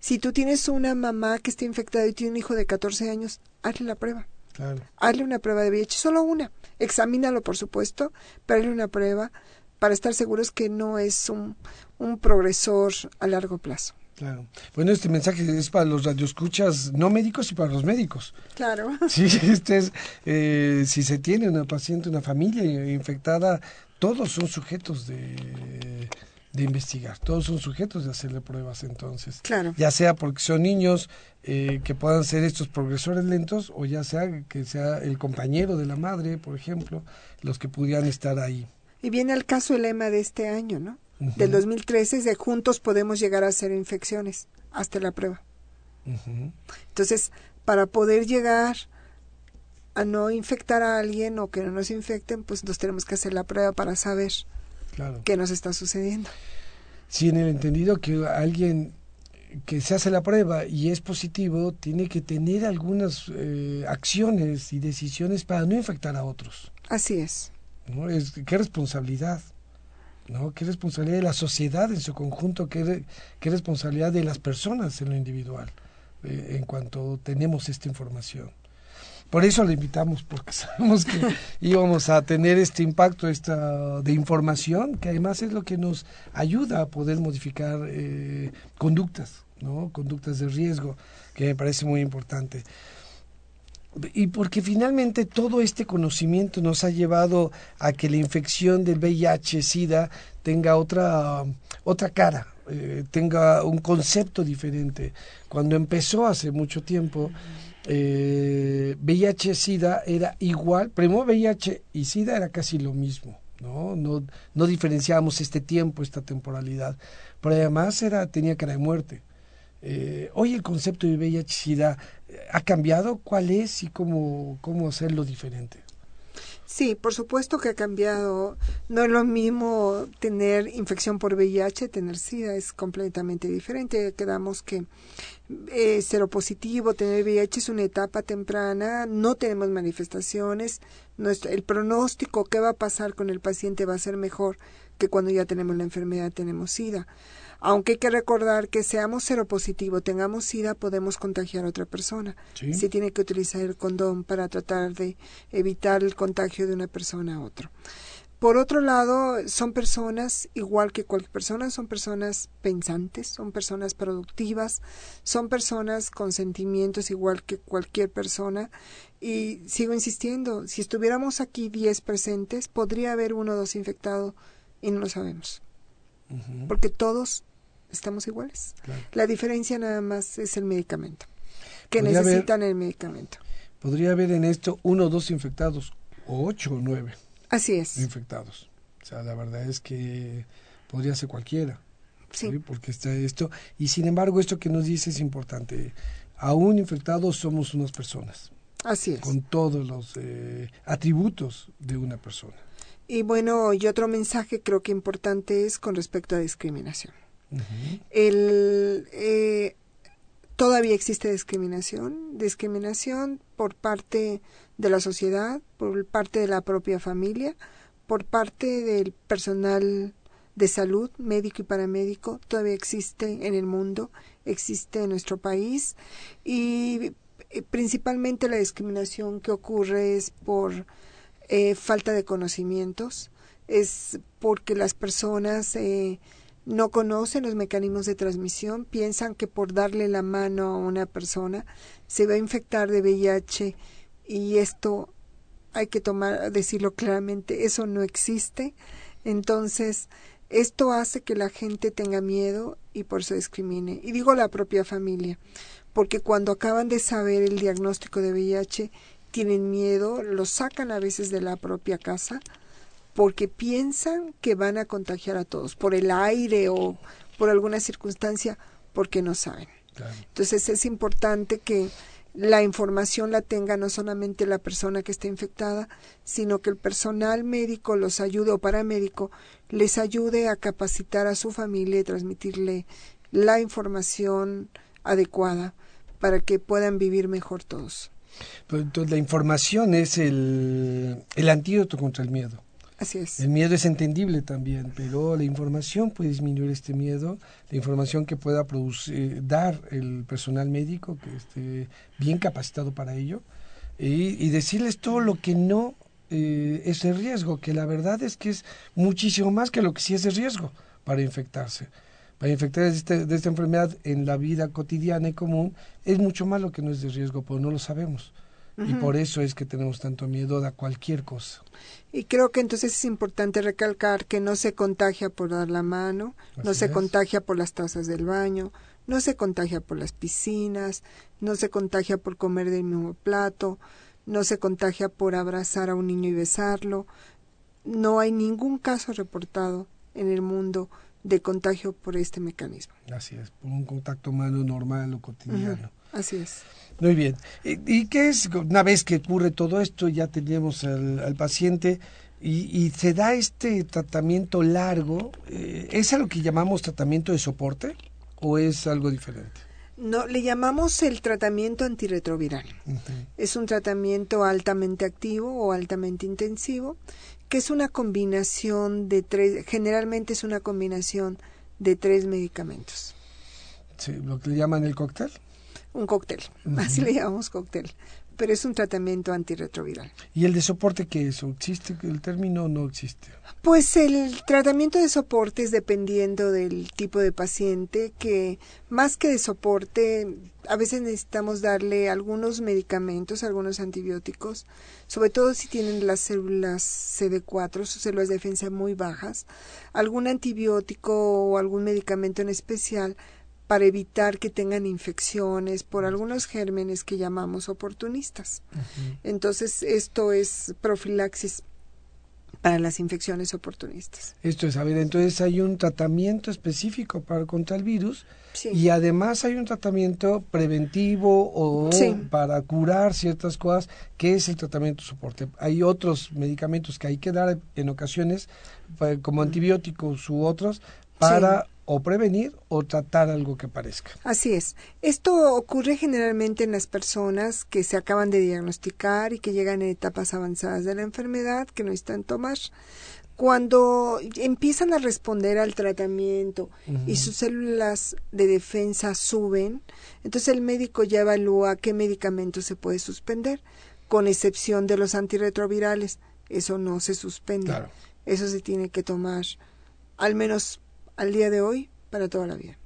Speaker 3: Si tú tienes una mamá que está infectada y tiene un hijo de 14 años, hazle la prueba. Claro. Hazle una prueba de VIH, solo una. Examínalo, por supuesto, pero hazle una prueba para estar seguros que no es un, un progresor a largo plazo.
Speaker 2: Claro. Bueno, este mensaje es para los radioescuchas no médicos y para los médicos.
Speaker 3: Claro. *laughs*
Speaker 2: Sí, este es, eh, si se tiene una paciente, una familia infectada, todos son sujetos de, de investigar, todos son sujetos de hacerle pruebas entonces.
Speaker 3: Claro.
Speaker 2: Ya sea porque son niños eh, que puedan ser estos progresores lentos o ya sea que sea el compañero de la madre, por ejemplo, los que pudieran estar ahí.
Speaker 3: Y viene el caso el lema de este año, ¿no? Del 2013 de juntos podemos llegar a hacer infecciones hasta la prueba. Entonces, para poder llegar a no infectar a alguien o que no nos infecten, pues nos tenemos que hacer la prueba para saber qué nos está sucediendo.
Speaker 2: Sí, en el entendido que alguien que se hace la prueba y es positivo, tiene que tener algunas eh, acciones y decisiones para no infectar a otros.
Speaker 3: Así es.
Speaker 2: ¿no? es qué responsabilidad. ¿No? ¿Qué responsabilidad de la sociedad en su conjunto? ¿Qué, qué responsabilidad de las personas en lo individual eh, en cuanto tenemos esta información? Por eso le invitamos, porque *laughs* sabemos que íbamos a tener este impacto esta, de información, que además es lo que nos ayuda a poder modificar eh, conductas, ¿no? conductas de riesgo, que me parece muy importante y porque finalmente todo este conocimiento nos ha llevado a que la infección del VIH-Sida tenga otra, otra cara, eh, tenga un concepto diferente. Cuando empezó hace mucho tiempo, eh, VIH-Sida era igual, primero VIH y SIDA era casi lo mismo. ¿no? No, no diferenciábamos este tiempo, esta temporalidad, pero además era, tenía cara de muerte. Eh, hoy el concepto de VIH-Sida ha cambiado. ¿Cuál es y cómo, cómo hacerlo diferente?
Speaker 3: Sí, por supuesto que ha cambiado. No es lo mismo tener infección por VIH, tener SIDA es completamente diferente. Quedamos que eh, positivo, tener VIH es una etapa temprana, no tenemos manifestaciones, el pronóstico, qué va a pasar con el paciente va a ser mejor que cuando ya tenemos la enfermedad, tenemos SIDA. Aunque hay que recordar que seamos seropositivo, tengamos SIDA, podemos contagiar a otra persona. ¿Sí? Se tiene que utilizar el condón para tratar de evitar el contagio de una persona a otro. Por otro lado, son personas, igual que cualquier persona, son personas pensantes, son personas productivas, son personas con sentimientos igual que cualquier persona. Y sigo insistiendo, si estuviéramos aquí 10 presentes, podría haber uno o dos infectados y no lo sabemos porque todos estamos iguales. La diferencia nada más es el medicamento, que necesitan el medicamento.
Speaker 2: Podría haber en esto uno o dos infectados, o ocho o nueve.
Speaker 3: Así es.
Speaker 2: Infectados. O sea, la verdad es que podría ser cualquiera.
Speaker 3: Sí.
Speaker 2: Porque está esto. Y sin embargo, esto que nos dice es importante. Aún infectados somos unas personas.
Speaker 3: Así es.
Speaker 2: Con todos los eh, atributos de una persona.
Speaker 3: Y bueno, y otro mensaje creo que importante es con respecto a discriminación. El, eh, todavía existe discriminación, discriminación por parte de la sociedad, por parte de la propia familia, por parte del personal de salud, médico y paramédico, todavía existe en el mundo, existe en nuestro país y eh, principalmente la discriminación que ocurre es por eh, falta de conocimientos, es porque las personas eh, no conocen los mecanismos de transmisión, piensan que por darle la mano a una persona se va a infectar de VIH y esto hay que tomar, decirlo claramente, eso no existe. Entonces, esto hace que la gente tenga miedo y por eso discrimine. Y digo la propia familia, porque cuando acaban de saber el diagnóstico de VIH, tienen miedo, los sacan a veces de la propia casa porque piensan que van a contagiar a todos por el aire o por alguna circunstancia porque no saben. Entonces es importante que la información la tenga no solamente la persona que está infectada, sino que el personal médico los ayude o paramédico les ayude a capacitar a su familia y transmitirle la información adecuada para que puedan vivir mejor todos.
Speaker 2: Entonces la información es el, el antídoto contra el miedo.
Speaker 3: Así es.
Speaker 2: El miedo es entendible también, pero la información puede disminuir este miedo, la información que pueda producir, dar el personal médico que esté bien capacitado para ello y, decirles todo lo que no eh, es de riesgo, que la verdad es que es muchísimo más que lo que sí es de riesgo para infectarse. Para infectarse de, este, de esta enfermedad en la vida cotidiana y común es mucho más lo que no es de riesgo, pero no lo sabemos. Y por eso es que tenemos tanto miedo a cualquier cosa.
Speaker 3: Y creo que entonces es importante recalcar que no se contagia por dar la mano, no se contagia por las tazas del baño, no se contagia por las piscinas, no se contagia por comer del mismo plato, no se contagia por abrazar a un niño y besarlo. No hay ningún caso reportado en el mundo de contagio por este mecanismo.
Speaker 2: Así es, por un contacto humano normal o cotidiano.
Speaker 3: Así es.
Speaker 2: Muy bien. ¿Y, qué es, una vez que ocurre todo esto, ya tenemos al, paciente y, se da este tratamiento largo, eh, ¿es algo que llamamos tratamiento de soporte o es algo diferente?
Speaker 3: No, le llamamos el tratamiento antirretroviral. Es un tratamiento altamente activo o altamente intensivo, que es una combinación de tres, generalmente es una combinación de tres medicamentos.
Speaker 2: Sí, lo que le llaman el cóctel.
Speaker 3: Un cóctel, *laughs* así le llamamos cóctel, pero es un tratamiento antirretroviral.
Speaker 2: ¿Y el de soporte qué es? ¿Existe el término o no existe?
Speaker 3: Pues el tratamiento de soporte es dependiendo del tipo de paciente, que más que de soporte, a veces necesitamos darle algunos medicamentos, algunos antibióticos, sobre todo si tienen las células CD4, sus células de defensa muy bajas, algún antibiótico o algún medicamento en especial para evitar que tengan infecciones por algunos gérmenes que llamamos oportunistas. Entonces, esto es profilaxis para las infecciones oportunistas.
Speaker 2: Esto es, a ver, entonces hay un tratamiento específico para contra el virus y además hay un tratamiento preventivo o para curar ciertas cosas, que es el tratamiento soporte. Hay otros medicamentos que hay que dar en ocasiones, eh, como antibióticos u otros, para o prevenir o tratar algo que parezca.
Speaker 3: Así es. Esto ocurre generalmente en las personas que se acaban de diagnosticar y que llegan en etapas avanzadas de la enfermedad, que no están tomar. Cuando empiezan a responder al tratamiento y sus células de defensa suben, entonces el médico ya evalúa qué medicamento se puede suspender, con excepción de los antirretrovirales. Eso no se suspende. Eso se tiene que tomar al menos al día de hoy para toda la vida.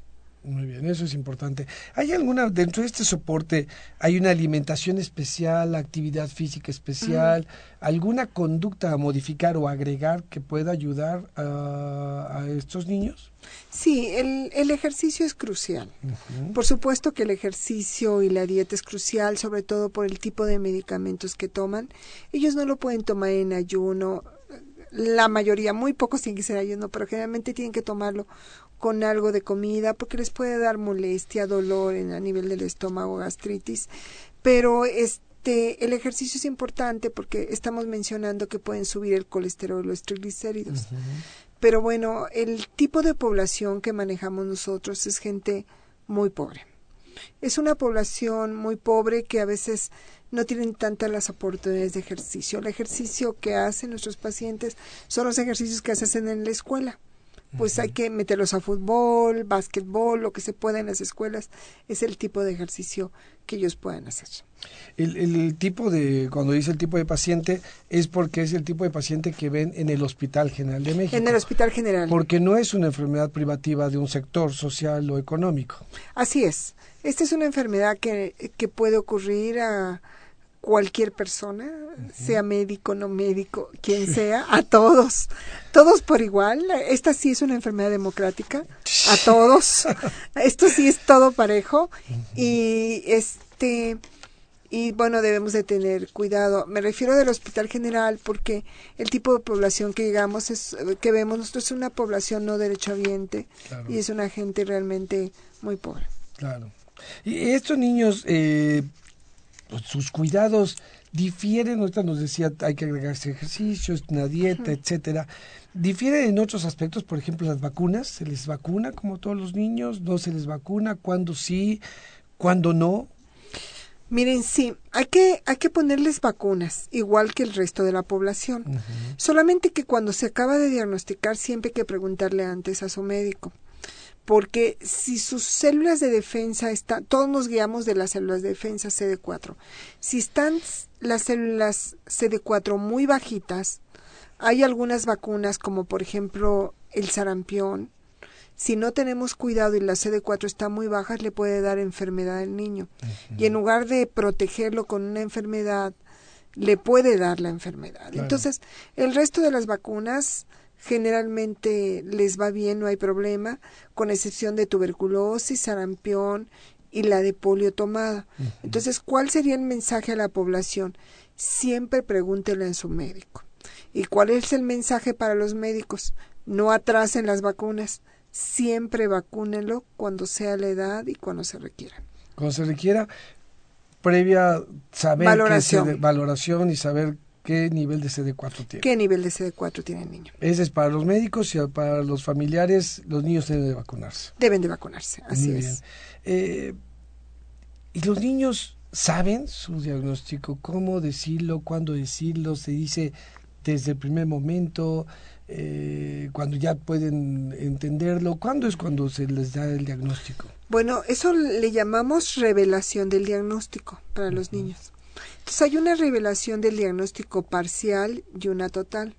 Speaker 2: Muy bien, eso es importante. ¿Hay alguna, dentro de este soporte, hay una alimentación especial, actividad física especial, alguna conducta a modificar o agregar que pueda ayudar a, estos niños?
Speaker 3: Sí, el, el ejercicio es crucial. Por supuesto que el ejercicio y la dieta es crucial, sobre todo por el tipo de medicamentos que toman. Ellos no lo pueden tomar en ayuno la mayoría, muy pocos tienen que ser ayuno, pero generalmente tienen que tomarlo con algo de comida porque les puede dar molestia, dolor en, a nivel del estómago, gastritis. Pero este, el ejercicio es importante porque estamos mencionando que pueden subir el colesterol, los triglicéridos. Pero bueno, el tipo de población que manejamos nosotros es gente muy pobre. Es una población muy pobre que a veces no tienen tantas las oportunidades de ejercicio. El ejercicio que hacen nuestros pacientes son los ejercicios que se hacen en la escuela. Pues hay que meterlos a fútbol, básquetbol, lo que se pueda en las escuelas. Es el tipo de ejercicio que ellos pueden hacer.
Speaker 2: El, el, tipo de, cuando dice el tipo de paciente, es porque es el tipo de paciente que ven en el Hospital General de México.
Speaker 3: En el Hospital General.
Speaker 2: Porque no es una enfermedad privativa de un sector social o económico.
Speaker 3: Así es. Esta es una enfermedad que, que puede ocurrir a, cualquier persona, sea médico, no médico, quien sea, a todos, todos por igual. Esta sí es una enfermedad democrática, a todos. *laughs* Esto sí es todo parejo y este y bueno, debemos de tener cuidado. Me refiero del Hospital General porque el tipo de población que llegamos es que vemos nosotros es una población no derechohabiente y es una gente realmente muy pobre.
Speaker 2: Claro. Y estos niños, eh, pues, sus cuidados difieren, ahorita nos decía, hay que agregarse ejercicios, una dieta, etcétera. Difieren en otros aspectos, por ejemplo, las vacunas, se les vacuna como todos los niños, no se les vacuna, cuándo sí, cuándo no.
Speaker 3: Miren, sí, hay que, hay que ponerles vacunas, igual que el resto de la población. Solamente que cuando se acaba de diagnosticar siempre hay que preguntarle antes a su médico. Porque si sus células de defensa están, todos nos guiamos de las células de defensa CD4. Si están las células CD4 muy bajitas, hay algunas vacunas como por ejemplo el sarampión, si no tenemos cuidado y la CD4 está muy baja, le puede dar enfermedad al niño. Y en lugar de protegerlo con una enfermedad, le puede dar la enfermedad. Entonces, el resto de las vacunas generalmente les va bien, no hay problema, con excepción de tuberculosis, sarampión y la de polio tomada. Entonces, ¿cuál sería el mensaje a la población? Siempre pregúntele a su médico. ¿Y cuál es el mensaje para los médicos? No atrasen las vacunas siempre vacúnelo cuando sea la edad y cuando se requiera.
Speaker 2: Cuando se requiera, previa saber
Speaker 3: valoración,
Speaker 2: valoración y saber qué nivel de CD4 tiene.
Speaker 3: ¿Qué nivel de CD4 tiene el niño?
Speaker 2: Ese es para los médicos y para los familiares, los niños deben de vacunarse.
Speaker 3: Deben de vacunarse, así es.
Speaker 2: Eh, ¿Y los niños saben su diagnóstico? ¿Cómo decirlo? ¿Cuándo decirlo? ¿Se dice desde el primer momento? eh, cuando ya pueden entenderlo? ¿Cuándo es cuando se les da el diagnóstico?
Speaker 3: Bueno, eso le llamamos revelación del diagnóstico para los niños. Entonces hay una revelación del diagnóstico parcial y una total.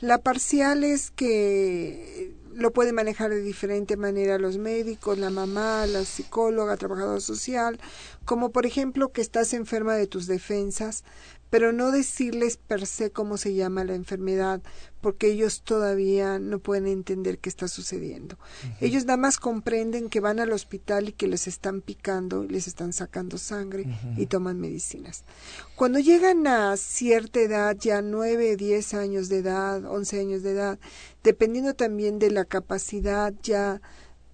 Speaker 3: La parcial es que lo pueden manejar de diferente manera los médicos, la mamá, la psicóloga, trabajador social, como por ejemplo que estás enferma de tus defensas, pero no decirles per se cómo se llama la enfermedad, porque ellos todavía no pueden entender qué está sucediendo. Ellos nada más comprenden que van al hospital y que les están picando, les están sacando sangre y toman medicinas. Cuando llegan a cierta edad, ya nueve, diez años de edad, once años de edad, dependiendo también de la capacidad ya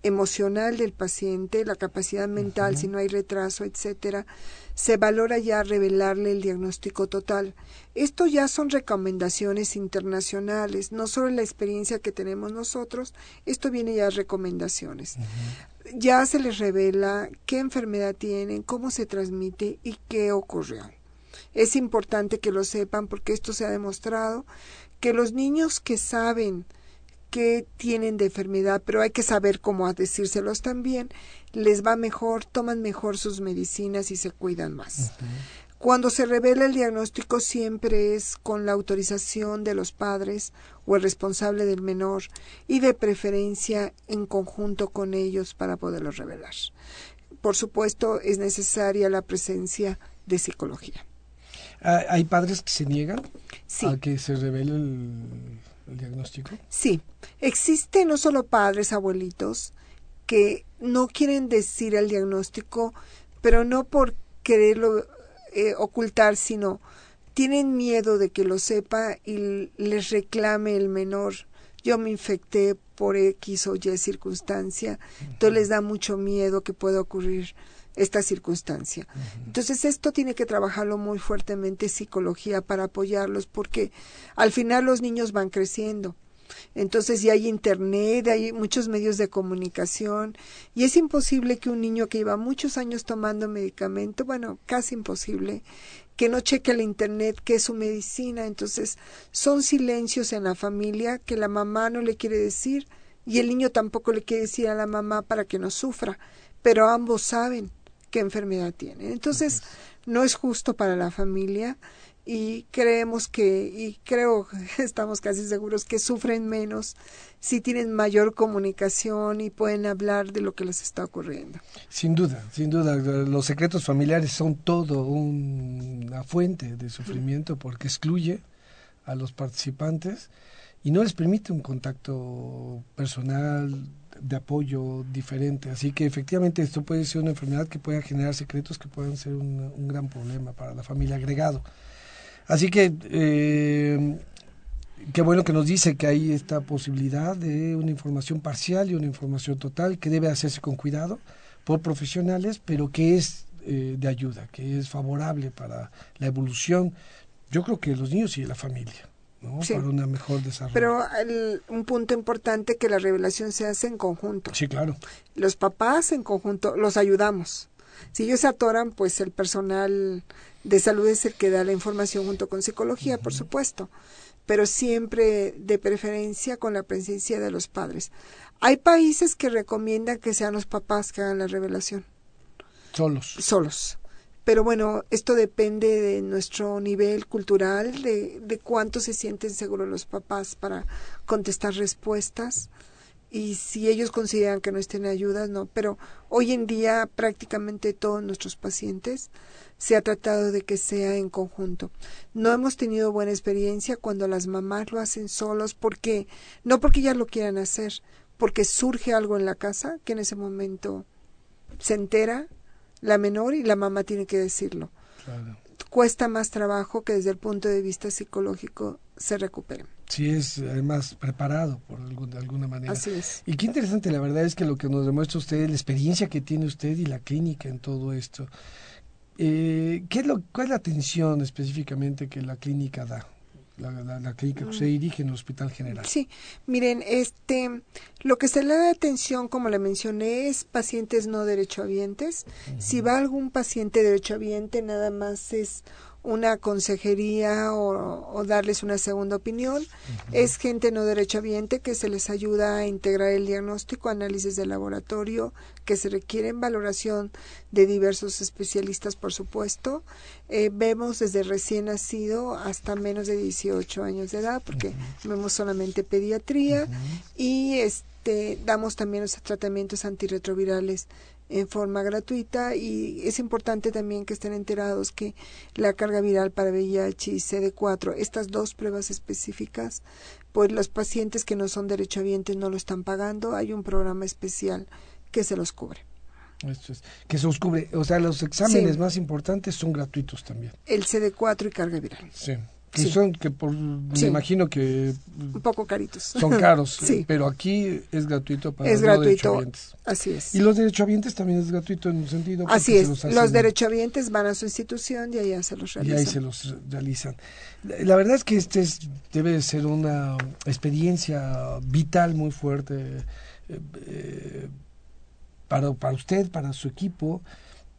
Speaker 3: emocional del paciente, la capacidad mental, si no hay retraso, etcétera, se valora ya revelarle el diagnóstico total. Esto ya son recomendaciones internacionales, no solo la experiencia que tenemos nosotros, esto viene ya recomendaciones. Ya se les revela qué enfermedad tienen, cómo se transmite y qué ocurrió. Es importante que lo sepan porque esto se ha demostrado que los niños que saben que tienen de enfermedad, pero hay que saber cómo decírselos también, les va mejor, toman mejor sus medicinas y se cuidan más. Cuando se revela el diagnóstico siempre es con la autorización de los padres o el responsable del menor y de preferencia en conjunto con ellos para poderlo revelar. Por supuesto es necesaria la presencia de psicología.
Speaker 2: Ah, ¿Hay padres que se niegan
Speaker 3: sí.
Speaker 2: a que se revele el, el diagnóstico?
Speaker 3: Sí, existen no solo padres, abuelitos, que no quieren decir el diagnóstico, pero no por quererlo eh, ocultar, sino tienen miedo de que lo sepa y les reclame el menor. Yo me infecté por X o Y circunstancia, entonces les da mucho miedo que pueda ocurrir esta circunstancia. Entonces esto tiene que trabajarlo muy fuertemente psicología para apoyarlos porque al final los niños van creciendo. Entonces ya hay internet, hay muchos medios de comunicación y es imposible que un niño que lleva muchos años tomando medicamento, bueno, casi imposible, que no cheque el internet que es su medicina. Entonces son silencios en la familia que la mamá no le quiere decir y el niño tampoco le quiere decir a la mamá para que no sufra, pero ambos saben qué enfermedad tienen. Entonces, no es justo para la familia y creemos que, y creo, *laughs* estamos casi seguros que sufren menos si tienen mayor comunicación y pueden hablar de lo que les está ocurriendo.
Speaker 2: Sin duda, sin duda, los secretos familiares son todo una fuente de sufrimiento porque excluye a los participantes y no les permite un contacto personal, de apoyo diferente. Así que efectivamente esto puede ser una enfermedad que pueda generar secretos que puedan ser un, gran problema para la familia agregado. Así que eh, qué bueno que nos dice que hay esta posibilidad de una información parcial y una información total que debe hacerse con cuidado por profesionales, pero que es eh, de ayuda, que es favorable para la evolución, yo creo que de los niños y de la familia. ¿No?
Speaker 3: Sí.
Speaker 2: Para un mejor desarrollo.
Speaker 3: Pero el- un punto importante que la revelación se hace en conjunto.
Speaker 2: Sí, claro.
Speaker 3: Los papás en conjunto los ayudamos. Si ellos se atoran, pues el personal de salud es el que da la información junto con psicología, por supuesto, pero siempre de preferencia con la presencia de los padres. Hay países que recomiendan que sean los papás que hagan la revelación
Speaker 2: Solos.
Speaker 3: solos. Pero bueno, esto depende de nuestro nivel cultural, de, de cuánto se sienten seguros los papás para contestar respuestas y si ellos consideran que no estén ayudas, no. Pero hoy en día prácticamente todos nuestros pacientes se ha tratado de que sea en conjunto. No hemos tenido buena experiencia cuando las mamás lo hacen solos porque no porque ellas lo quieran hacer, porque surge algo en la casa que en ese momento se entera la menor y la mamá tiene que decirlo.
Speaker 2: Claro.
Speaker 3: Cuesta más trabajo que desde el punto de vista psicológico se recuperen.
Speaker 2: Sí, es además preparado por algún- de alguna manera.
Speaker 3: Así es.
Speaker 2: Y qué interesante, la verdad es que lo que nos demuestra usted, la experiencia que tiene usted y la clínica en todo esto. Eh, ¿qué es lo, ¿Cuál es la atención específicamente que la clínica da? La, la- la clínica que usted dirige en el Hospital General.
Speaker 3: Sí, miren, este, lo que se le da atención, como le mencioné, es pacientes no derechohabientes. Si va algún paciente derechohabiente, nada más es una consejería o, o darles una segunda opinión. Es gente no derechohabiente que se les ayuda a integrar el diagnóstico, análisis de laboratorio que se requieren, valoración de diversos especialistas, por supuesto. Eh, vemos desde recién nacido hasta menos de 18 años de edad, porque vemos solamente pediatría. Y este damos también los tratamientos antirretrovirales en forma gratuita y es importante también que estén enterados que la carga viral para VIH y CD4, estas dos pruebas específicas, pues los pacientes que no son derechohabientes no lo están pagando, hay un programa especial que se los cubre.
Speaker 2: Esto es, que se os cubre. O sea, los exámenes
Speaker 3: Sí.
Speaker 2: más importantes son gratuitos también.
Speaker 3: El CD4 y carga viral,
Speaker 2: Sí. Que
Speaker 3: Sí.
Speaker 2: son, que por,
Speaker 3: Sí.
Speaker 2: me imagino que
Speaker 3: un poco caritos.
Speaker 2: son caros, *laughs*
Speaker 3: Sí.
Speaker 2: pero aquí es gratuito para
Speaker 3: es
Speaker 2: los
Speaker 3: gratuito,
Speaker 2: derechohabientes.
Speaker 3: así es.
Speaker 2: Y los derechohabientes también es gratuito en un sentido.
Speaker 3: Así es,
Speaker 2: los
Speaker 3: los, derechohabientes van a su institución y allá se los
Speaker 2: Y
Speaker 3: realizan.
Speaker 2: ahí se los realizan. La verdad es que este es- debe ser una experiencia vital muy fuerte eh, eh, para, para usted, para su equipo.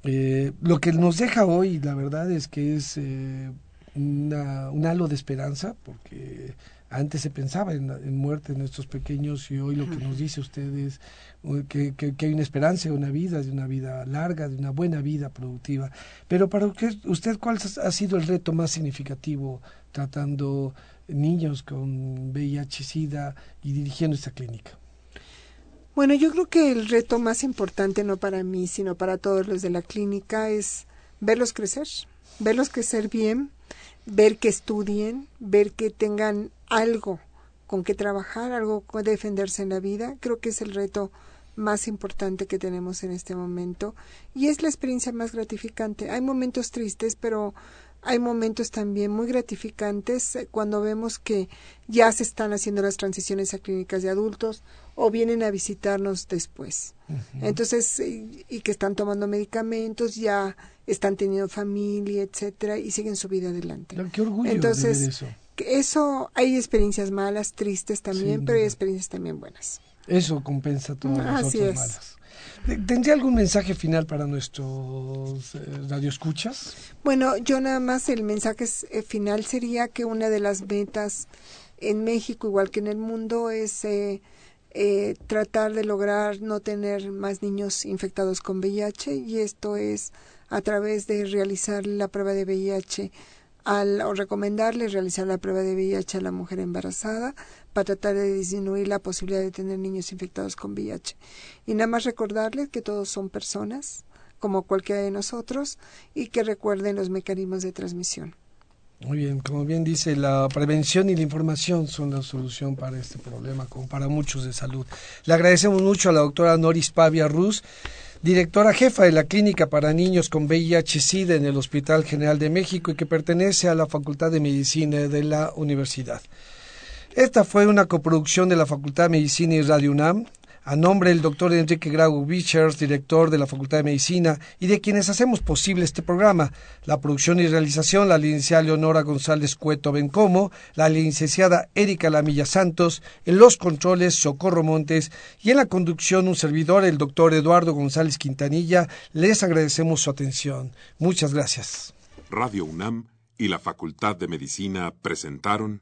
Speaker 2: Eh, lo que nos deja hoy, la verdad es que es eh, una, un halo de esperanza, porque antes se pensaba en, muerte de nuestros pequeños y hoy lo que nos dice usted es uh, que, que- que hay una esperanza de una vida, de una vida larga, de una buena vida productiva. Pero para usted ¿cuál ha sido el reto más significativo tratando niños con VIH-Sida y dirigiendo esta clínica?
Speaker 3: Bueno, yo creo que el reto más importante, no para mí, sino para todos los de la clínica, es verlos crecer, verlos crecer bien, ver que estudien, ver que tengan algo con que trabajar, algo con que defenderse en la vida. Creo que es el reto más importante que tenemos en este momento y es la experiencia más gratificante. Hay momentos tristes, pero hay momentos también muy gratificantes eh, cuando vemos que ya se están haciendo las transiciones a clínicas de adultos o vienen a visitarnos después. Entonces, eh, y que están tomando medicamentos, ya están teniendo familia, etcétera, y siguen su vida adelante.
Speaker 2: Qué orgullo
Speaker 3: Entonces,
Speaker 2: de ver eso.
Speaker 3: hay experiencias malas, tristes también, pero hay experiencias también buenas.
Speaker 2: Eso compensa todas las
Speaker 3: Así
Speaker 2: otras
Speaker 3: es.
Speaker 2: malas. ¿Tendría algún mensaje final para nuestros eh, radioescuchas?
Speaker 3: Bueno, yo nada más el mensaje eh, final sería que una de las metas en México, igual que en el mundo, es eh, eh, tratar de lograr no tener más niños infectados con VIH y esto es a través de realizar la prueba de VIH al, o recomendarle realizar la prueba de VIH a la mujer embarazada para tratar de disminuir la posibilidad de tener niños infectados con VIH. Y nada más recordarles que todos son personas, como cualquiera de nosotros, y que recuerden los mecanismos de transmisión.
Speaker 2: Muy bien, como bien dice, la prevención y la información son la solución para este problema, como para muchos de salud. Le agradecemos mucho a la doctora Noris Pavia Ruz, directora jefa de la Clínica para Niños con VIH-Sida en el Hospital General de México y que pertenece a la Facultad de Medicina de la Universidad. Esta fue una coproducción de la Facultad de Medicina y Radio UNAM, a nombre del doctor Enrique Grau Bichers, director de la Facultad de Medicina, y de quienes hacemos posible este programa, la producción y realización, la licenciada Leonora González Cueto Bencomo, la licenciada Erika Lamilla Santos, en los controles Socorro Montes y en la conducción un servidor, el doctor Eduardo González Quintanilla, les agradecemos su atención. Muchas gracias.
Speaker 1: Radio UNAM y la Facultad de Medicina presentaron